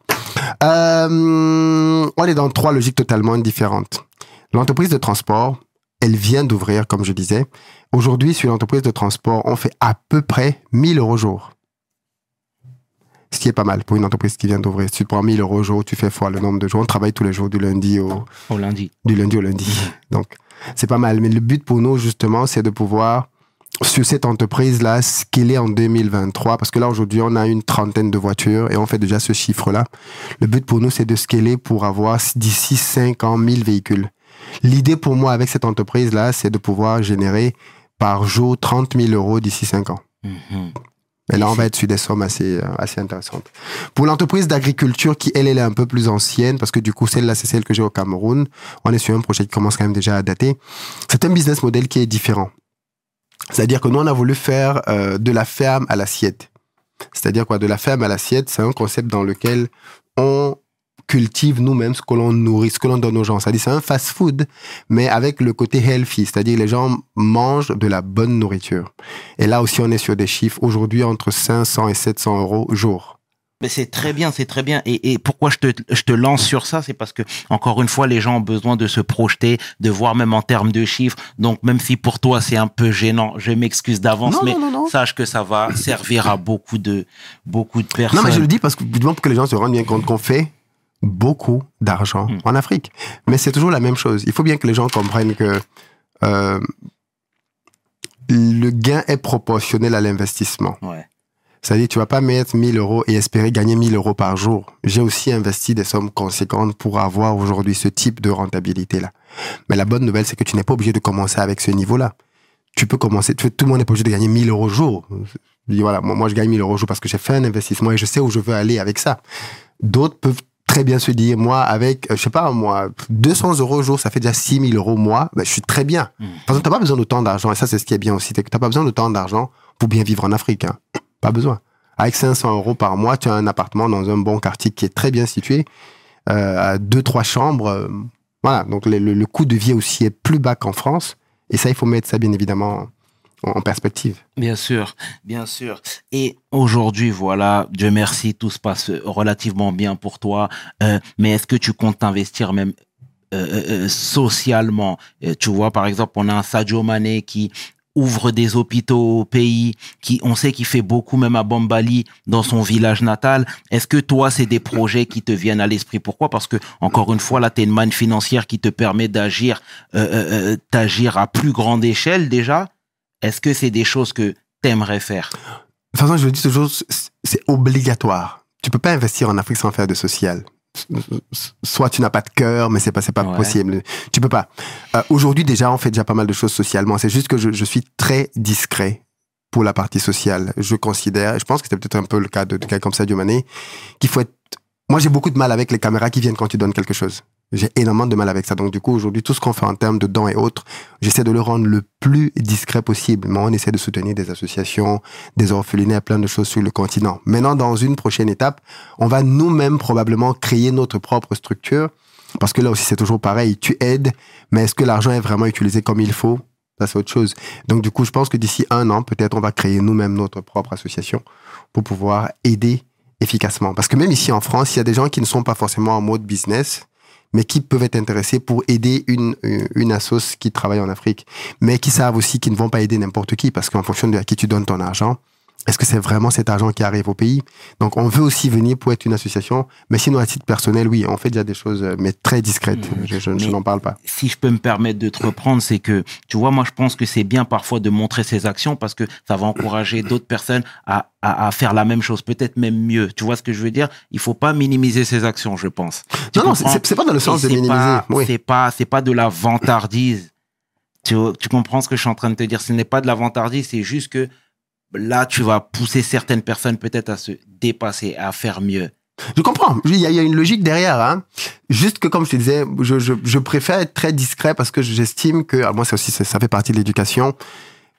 S3: Euh, on est dans trois logiques totalement différentes. L'entreprise de transport, elle vient d'ouvrir, comme je disais. Aujourd'hui, sur l'entreprise de transport, on fait à peu près 1000 euros jour. Ce qui est pas mal pour une entreprise qui vient d'ouvrir. Si tu prends 1000 euros jour, tu fais fois le nombre de jours. On travaille tous les jours, du lundi au,
S1: au lundi.
S3: du lundi au lundi. Donc, c'est pas mal. Mais le but pour nous, justement, c'est de pouvoir, sur cette entreprise-là, scaler en 2023. Parce que là, aujourd'hui, on a une trentaine de voitures et on fait déjà ce chiffre-là. Le but pour nous, c'est de scaler pour avoir d'ici 5 ans 1000 véhicules. L'idée pour moi avec cette entreprise-là, c'est de pouvoir générer par jour 30 000 euros d'ici 5 ans.
S1: Mhm.
S3: Et là, on va être sur des sommes assez, euh, assez intéressantes. Pour l'entreprise d'agriculture, qui, elle, elle est un peu plus ancienne, parce que du coup, celle-là, c'est celle que j'ai au Cameroun. On est sur un projet qui commence quand même déjà à dater. C'est un business model qui est différent. C'est-à-dire que nous, on a voulu faire euh, de la ferme à l'assiette. C'est-à-dire quoi? De la ferme à l'assiette, c'est un concept dans lequel on cultive nous-mêmes ce que l'on nourrit, ce que l'on donne aux gens. C'est-à-dire c'est un fast-food, mais avec le côté healthy, c'est-à-dire les gens mangent de la bonne nourriture. Et là aussi, on est sur des chiffres aujourd'hui entre 500 et 700 euros jour.
S1: Mais c'est très bien, c'est très bien. Et, et pourquoi je te, je te lance sur ça, c'est parce que encore une fois, les gens ont besoin de se projeter, de voir même en termes de chiffres. Donc même si pour toi c'est un peu gênant, je m'excuse d'avance, mais
S3: non, non, non.
S1: sache que ça va servir à beaucoup de beaucoup de personnes.
S3: Non, mais je le dis parce que, pour que les gens se rendent bien compte qu'on fait beaucoup d'argent
S1: Mm.
S3: en Afrique. Mais c'est toujours la même chose. Il faut bien que les gens comprennent que euh, le gain est proportionnel à l'investissement.
S1: Ouais.
S3: C'est-à-dire, tu vas pas mettre 1000 euros et espérer gagner 1000 euros par jour. J'ai aussi investi des sommes conséquentes pour avoir aujourd'hui ce type de rentabilité-là. Mais la bonne nouvelle, c'est que tu n'es pas obligé de commencer avec ce niveau-là. Tu peux commencer, tu- tout le monde n'est pas obligé de gagner 1000 euros jour. Je dis, voilà, moi, moi, je gagne 1000 euros jour parce que j'ai fait un investissement et je sais où je veux aller avec ça. D'autres peuvent très bien se dire, moi, avec, euh, je sais pas, moi, 200 euros jour, ça fait déjà 6000 euros mois, ben, je suis très bien.
S1: Mm.
S3: Parce que t'as pas besoin d'autant d'argent, et ça, c'est ce qui est bien aussi, c'est que t'as pas besoin d'autant d'argent pour bien vivre en Afrique. hein. Pas besoin. Avec 500 euros par mois, tu as un appartement dans un bon quartier qui est très bien situé, euh, à deux, trois chambres. euh, voilà, donc le, le- le coût de vie aussi est plus bas qu'en France. Et ça, il faut mettre ça, bien évidemment, en, perspective.
S1: Bien sûr, bien sûr. Et aujourd'hui, voilà, Dieu merci, tout se passe relativement bien pour toi. Euh, mais est-ce que tu comptes t'investir même euh, euh, euh, socialement? Euh, Tu vois, par exemple, on a un Sadio Mané qui ouvre des hôpitaux au pays, qui on sait qu'il fait beaucoup même à Bambali dans son village natal. Est-ce que toi c'est des projets qui te viennent à l'esprit? Pourquoi? Parce que encore une fois là tu es une manne financière qui te permet d'agir euh, euh, d'agir à plus grande échelle déjà. Est-ce que c'est des choses que t'aimerais faire?
S3: De toute façon, je le dis toujours, c'est- c'est obligatoire. Tu peux pas investir en Afrique sans faire de social. Soit tu n'as pas de cœur, mais c'est pas, c'est pas
S1: Ouais.
S3: possible. Tu peux pas. Euh, Aujourd'hui, déjà, on fait déjà pas mal de choses socialement. C'est juste que je, je suis très discret pour la partie sociale. Je considère, et je pense que c'était peut-être un peu le cas de, de quelqu'un comme ça, Mané, qu'il faut être. Moi, j'ai beaucoup de mal avec les caméras qui viennent quand tu donnes quelque chose. J'ai énormément de mal avec ça. Donc, du coup, aujourd'hui, tout ce qu'on fait en termes de dons et autres, j'essaie de le rendre le plus discret possible. Mais on essaie de soutenir des associations, des orphelinats, plein de choses sur le continent. Maintenant, dans une prochaine étape, on va nous-mêmes probablement créer notre propre structure. Parce que là aussi, c'est toujours pareil. Tu aides, mais est-ce que l'argent est vraiment utilisé comme il faut? Ça, c'est autre chose. Donc, du coup, je pense que d'ici un an, peut-être, on va créer nous-mêmes notre propre association pour pouvoir aider efficacement. Parce que même ici en France, il y a des gens qui ne sont pas forcément en mode business, mais qui peuvent être intéressés pour aider une, une assoce qui travaille en Afrique, mais qui savent aussi qu'ils ne vont pas aider n'importe qui, parce qu'en fonction de à qui tu donnes ton argent, est-ce que c'est vraiment cet argent qui arrive au pays? Donc, on veut aussi venir pour être une association, mais sinon, à titre personnel, oui, on fait déjà des choses, euh, mais très discrètes.
S1: Mmh.
S3: Je, je- je
S1: Mais-
S3: n'en parle pas.
S1: si je peux me permettre de te reprendre, c'est que, tu vois, moi, je pense que c'est bien parfois de montrer ses actions parce que ça va encourager d'autres personnes à, à, à faire la même chose, peut-être même mieux. Tu vois ce que je veux dire? Il faut pas minimiser ses actions, je pense. Tu
S3: Non, non, c'est pas dans le sens
S1: Et
S3: de minimiser. Oui.
S1: C'est pas, c'est pas de la vantardise. Tu, tu comprends ce que je suis en train de te dire? Ce n'est pas de la vantardise, c'est juste que là, tu vas pousser certaines personnes peut-être à se dépasser, à faire mieux.
S3: Je comprends. Il y, a, une logique derrière. Hein. Juste que, comme je te disais, je, préfère être très discret parce que j'estime que, ah, moi, ça aussi, ça, ça fait partie de l'éducation.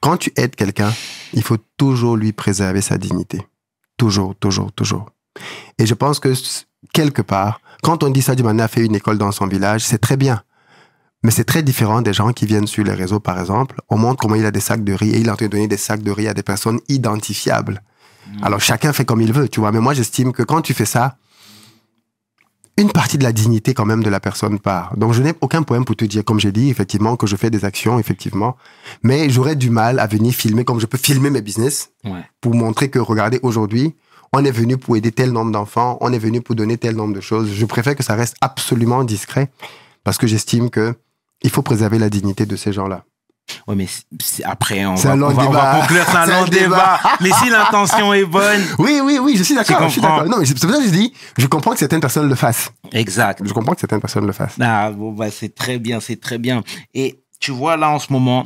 S3: Quand tu aides quelqu'un, il faut toujours lui préserver sa dignité. Toujours, toujours, toujours. Et je pense que, quelque part, quand on dit Sadio Mané a fait une école dans son village, c'est très bien. Mais c'est très différent des gens qui viennent sur les réseaux, par exemple. On montre comment il a des sacs de riz et il est en train de donner des sacs de riz à des personnes identifiables. Alors chacun fait comme il veut, tu vois. Mais moi, j'estime que quand tu fais ça, une partie de la dignité quand même de la personne part. Donc je n'ai aucun problème pour te dire, comme j'ai dit, effectivement, que je fais des actions, effectivement. Mais j'aurais du mal à venir filmer comme je peux filmer mes business
S1: Ouais.
S3: pour montrer que, regardez, aujourd'hui, on est venu pour aider tel nombre d'enfants, on est venu pour donner tel nombre de choses. Je préfère que ça reste absolument discret parce que j'estime que il faut préserver la dignité de ces gens-là.
S1: Ouais, mais après, on va,
S3: un long
S1: on va- on va
S3: débat.
S1: conclure, c'est un long débat. mais si l'intention est bonne,
S3: Oui, oui, oui, je suis d'accord. Je suis d'accord. Non, mais c'est pour ça que je dis, je comprends que certaines personnes le fassent.
S1: exact.
S3: Je comprends que certaines personnes le fassent.
S1: Ah, bon, bah, c'est très bien, c'est très bien. Et tu vois, là, en ce moment,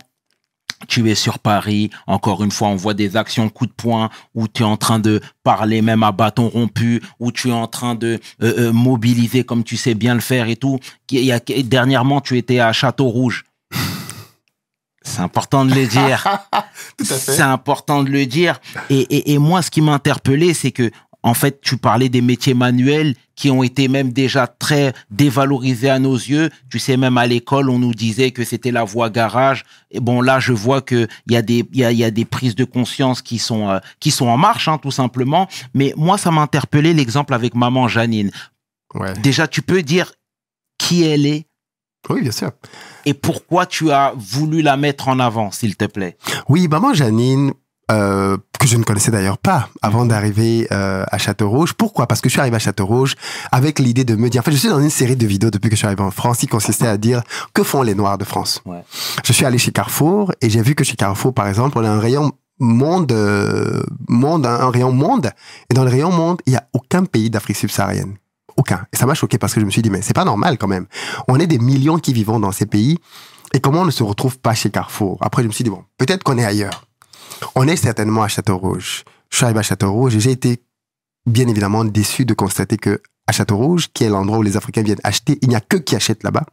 S1: tu es sur Paris. Encore une fois, on voit des actions coup de poing où tu es en train de parler même à bâton rompu, où tu es en train de euh, euh, mobiliser comme tu sais bien le faire et tout. Qui- il y a- dernièrement, tu étais à Château Rouge. C'est important de le dire. C'est important de le dire. Et, et, et moi, ce qui m'a interpellé, c'est que, en fait, tu parlais des métiers manuels qui ont été même déjà très dévalorisés à nos yeux. Tu sais, même à l'école, on nous disait que c'était la voie garage. Et bon, là, je vois que il y a des, il y a, y a des prises de conscience qui sont, euh, qui sont en marche, hein, tout simplement. Mais moi, ça m'a interpellé l'exemple avec maman Janine.
S3: Ouais.
S1: Déjà, tu peux dire qui elle est?
S3: Oui, bien sûr.
S1: et pourquoi tu as voulu la mettre en avant, s'il te plaît?
S3: Oui, maman Janine, euh, que je ne connaissais d'ailleurs pas avant d'arriver euh, à Château-Rouge. Pourquoi? Parce que je suis arrivé à Château-Rouge avec l'idée de me dire... En fait, je suis dans une série de vidéos depuis que je suis arrivé en France qui consistait à dire que font les Noirs de France?
S1: Ouais.
S3: Je suis allé chez Carrefour et j'ai vu que chez Carrefour, par exemple, on a un rayon monde, euh, monde, un, un rayon monde. Et dans le rayon monde, il n'y a aucun pays d'Afrique subsaharienne. Aucun. Et ça m'a choqué parce que je me suis dit, mais c'est pas normal quand même. On est des millions qui vivons dans ces pays. Et comment on ne se retrouve pas chez Carrefour? Après, je me suis dit, bon, peut-être qu'on est ailleurs. On est certainement à Château-Rouge. Je suis arrivé à Château-Rouge et j'ai été bien évidemment déçu de constater que à Château-Rouge, qui est l'endroit où les Africains viennent acheter, il n'y a que qui achètent là-bas.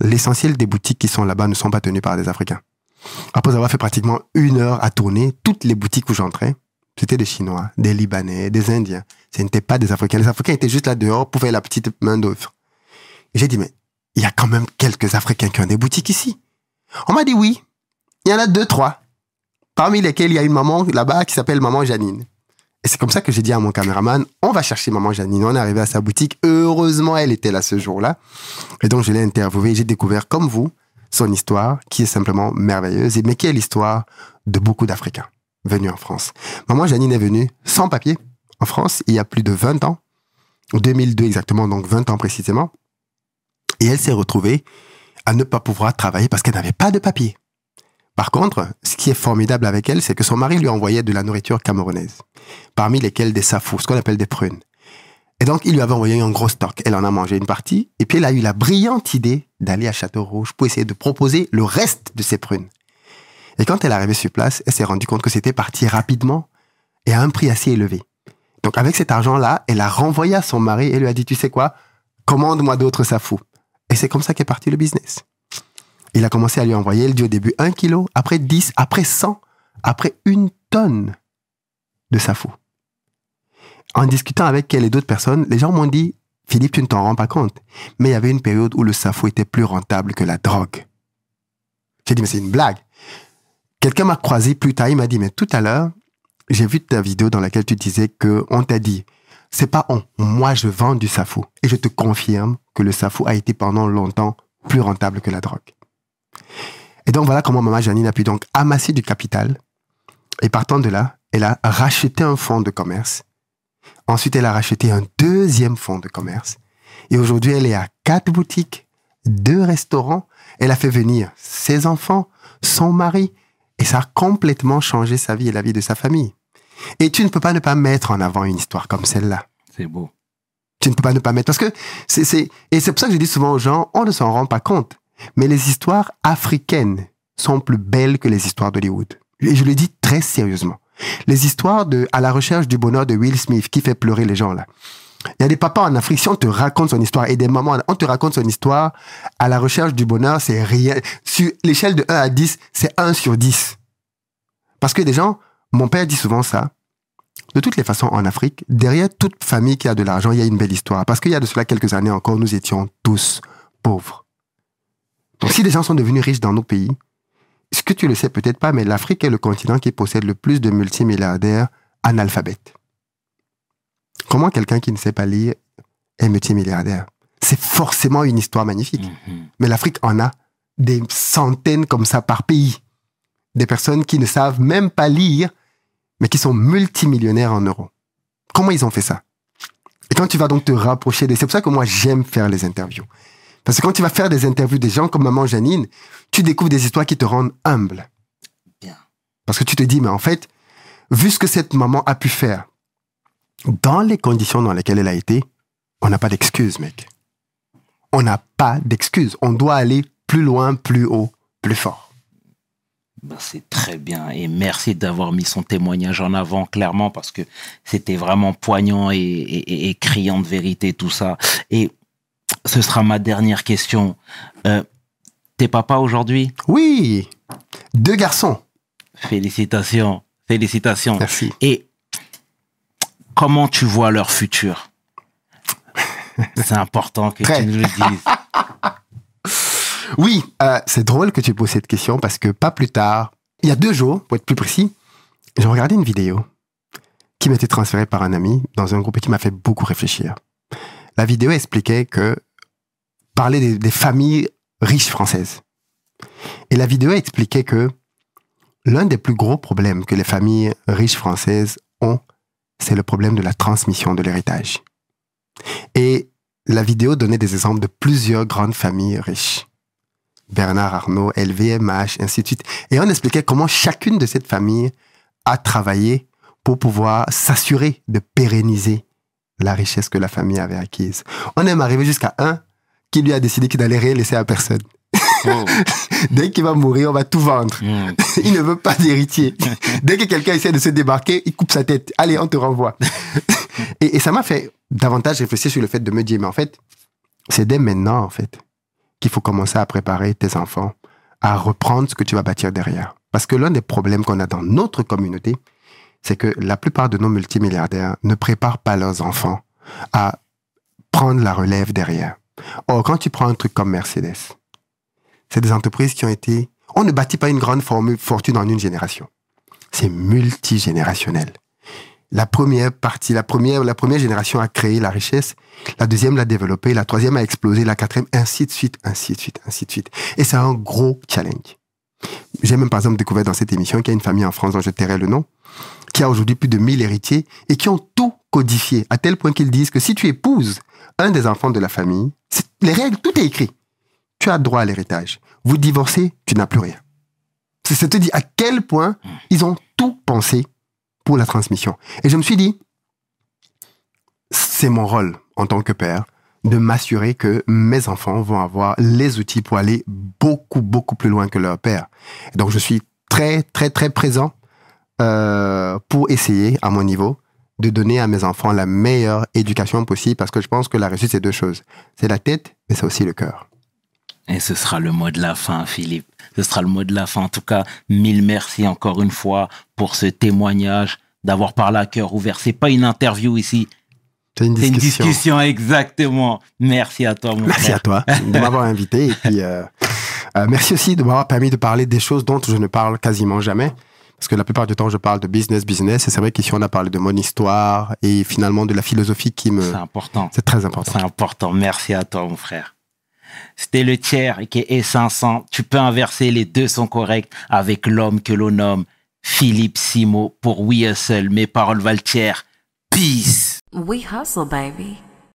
S3: L'essentiel des boutiques qui sont là-bas ne sont pas tenues par des Africains. Après avoir fait pratiquement une heure à tourner, toutes les boutiques où j'entrais, c'était des Chinois, des Libanais, des Indiens. Ce n'étaient pas des Africains. Les Africains étaient juste là dehors pour faire la petite main d'œuvre. J'ai dit, mais il y a quand même quelques Africains qui ont des boutiques ici. On m'a dit oui. Il y en a deux, trois. Parmi lesquels il y a une maman là-bas qui s'appelle Maman Janine. Et c'est comme ça que j'ai dit à mon caméraman, on va chercher Maman Janine. On est arrivé à sa boutique. Heureusement, elle était là ce jour-là. Et donc, je l'ai interviewée. J'ai découvert, comme vous, son histoire, qui est simplement merveilleuse, mais qui est l'histoire de beaucoup d'Africains venus en France. Maman Janine est venue sans papier en France il y a plus de 20 ans, 2002 exactement, donc 20 ans précisément. Et elle s'est retrouvée à ne pas pouvoir travailler parce qu'elle n'avait pas de papier. Par contre, ce qui est formidable avec elle, c'est que son mari lui envoyait de la nourriture camerounaise, parmi lesquelles des safous, ce qu'on appelle des prunes. Et donc, il lui avait envoyé un gros stock. Elle en a mangé une partie. Et puis, elle a eu la brillante idée d'aller à Château-Rouge pour essayer de proposer le reste de ses prunes. Et quand elle est arrivée sur place, elle s'est rendue compte que c'était parti rapidement et à un prix assez élevé. Donc, avec cet argent-là, elle a renvoyé à son mari et lui a dit, tu sais quoi, commande-moi d'autres safous. Et c'est comme ça qu'est parti le business. Il a commencé à lui envoyer, elle dit au début 1 kilo, après 10, après 100, après une tonne de safou. En discutant avec elle et d'autres personnes, les gens m'ont dit, Philippe, tu ne t'en rends pas compte, mais il y avait une période où le safou était plus rentable que la drogue. J'ai dit, mais c'est une blague. Quelqu'un m'a croisé plus tard, il m'a dit, mais tout à l'heure, j'ai vu ta vidéo dans laquelle tu disais que on t'a dit, c'est pas on, moi je vends du safou. Et je te confirme que le safou a été pendant longtemps plus rentable que la drogue. Et donc voilà comment maman Janine a pu donc amasser du capital. Et partant de là, elle a racheté un fonds de commerce. Ensuite, elle a racheté un deuxième fonds de commerce. Et aujourd'hui, elle est à quatre boutiques, deux restaurants. Elle a fait venir ses enfants, son mari. Et ça a complètement changé sa vie et la vie de sa famille. Et tu ne peux pas ne pas mettre en avant une histoire comme celle-là.
S1: C'est beau.
S3: Tu ne peux pas ne pas mettre. Parce que c'est, c'est, et c'est pour ça que je dis souvent aux gens, on ne s'en rend pas compte. Mais les histoires africaines sont plus belles que les histoires d'Hollywood. Et je le dis très sérieusement. Les histoires de À la recherche du bonheur de Will Smith qui fait pleurer les gens là. Il y a des papas en Afrique, si on te raconte son histoire, et des mamans, on te raconte son histoire, à la recherche du bonheur, c'est rien. Sur l'échelle de 1 à 10, c'est 1 sur 10. Parce que des gens, mon père dit souvent ça, de toutes les façons, en Afrique, derrière toute famille qui a de l'argent, il y a une belle histoire. Parce qu'il y a de cela quelques années encore, nous étions tous pauvres. Donc si des gens sont devenus riches dans nos pays, ce que tu le sais peut-être pas, mais l'Afrique est le continent qui possède le plus de multimilliardaires analphabètes. Comment quelqu'un qui ne sait pas lire est multimilliardaire? C'est forcément une histoire magnifique.
S1: Mhm.
S3: Mais l'Afrique en a des centaines comme ça par pays. Des personnes qui ne savent même pas lire, mais qui sont multimillionnaires en euros. Comment ils ont fait ça? Et quand tu vas donc te rapprocher des... C'est pour ça que moi j'aime faire les interviews. Parce que quand tu vas faire des interviews des gens comme maman Janine, tu découvres des histoires qui te rendent humble.
S1: Bien.
S3: Parce que tu te dis, mais en fait, vu ce que cette maman a pu faire, dans les conditions dans lesquelles elle a été, on n'a pas d'excuses, mec. On n'a pas d'excuses. On doit aller plus loin, plus haut, plus fort.
S1: Ben, c'est très bien et merci d'avoir mis son témoignage en avant clairement parce que c'était vraiment poignant et- et criant de vérité tout ça. Et ce sera ma dernière question. Euh, T'es papa aujourd'hui?
S3: Oui, deux garçons.
S1: Félicitations, félicitations.
S3: Merci.
S1: Et comment tu vois leur futur? C'est important que tu nous le dises.
S3: Oui, euh, c'est drôle que tu poses cette question parce que pas plus tard, il y a deux jours, pour être plus précis, j'ai regardé une vidéo qui m'était transférée par un ami dans un groupe et qui m'a fait beaucoup réfléchir. La vidéo expliquait que parlait des, familles riches françaises. Et la vidéo expliquait que l'un des plus gros problèmes que les familles riches françaises ont, c'est le problème de la transmission de l'héritage. Et la vidéo donnait des exemples de plusieurs grandes familles riches. Bernard Arnault, LVMH, ainsi de suite. Et on expliquait comment chacune de cette famille a travaillé pour pouvoir s'assurer de pérenniser la richesse que la famille avait acquise. On est arrivé jusqu'à un qui lui a décidé qu'il n'allait rien laisser à personne.
S1: Oh.
S3: Dès qu'il va mourir, on va tout vendre.
S1: Mm.
S3: Il ne veut pas d'héritier. Dès que quelqu'un essaie de se débarquer, il coupe sa tête. Allez, on te renvoie. et, et ça m'a fait davantage réfléchir sur le fait de me dire, mais en fait, c'est dès maintenant, en fait, qu'il faut commencer à préparer tes enfants à reprendre ce que tu vas bâtir derrière. Parce que l'un des problèmes qu'on a dans notre communauté, c'est que la plupart de nos multimilliardaires ne préparent pas leurs enfants à prendre la relève derrière. Or, quand tu prends un truc comme Mercedes, c'est des entreprises qui ont été... On ne bâtit pas une grande fortune en une génération. C'est multigénérationnel. La première partie, la première, la première génération a créé la richesse, la deuxième l'a développée, la troisième a explosé, la quatrième, ainsi de suite, ainsi de suite, ainsi de suite. Et c'est un gros challenge. J'ai même par exemple découvert dans cette émission qu'il y a une famille en France dont je tairai le nom, qui a aujourd'hui plus de 1000 héritiers et qui ont tout codifié, à tel point qu'ils disent que si tu épouses un des enfants de la famille, les règles, tout est écrit. Tu as droit à l'héritage. Vous divorcez, tu n'as plus rien. Ça te dit à quel point ils ont tout pensé pour la transmission. Et je me suis dit, c'est mon rôle en tant que père de m'assurer que mes enfants vont avoir les outils pour aller beaucoup, beaucoup plus loin que leur père. Donc, je suis très, très, très présent euh, pour essayer, à mon niveau, de donner à mes enfants la meilleure éducation possible parce que je pense que la réussite, c'est deux choses. C'est la tête, mais c'est aussi le cœur.
S1: Et ce sera le mot de la fin, Philippe. Ce sera le mot de la fin. En tout cas, mille merci encore une fois pour ce témoignage, d'avoir parlé à cœur ouvert. C'est pas une interview ici,
S3: C'est une
S1: c'est une
S3: discussion.
S1: discussion exactement. Merci à toi, mon
S3: Merci à
S1: frère.
S3: toi de m'avoir invité. Et puis, euh, euh, merci aussi de m'avoir permis de parler des choses dont je ne parle quasiment jamais. Parce que la plupart du temps, je parle de business, business. Et c'est vrai qu'ici, on a parlé de mon histoire et finalement de la philosophie qui me...
S1: C'est important.
S3: C'est très important.
S1: C'est important. Merci à toi, mon frère. C'était le tiers qui est 500. Tu peux inverser, les deux sont corrects avec l'homme que l'on nomme Philippe Simo pour We Hustle. Mes paroles valent tiers. Peace.
S2: We hustle, baby.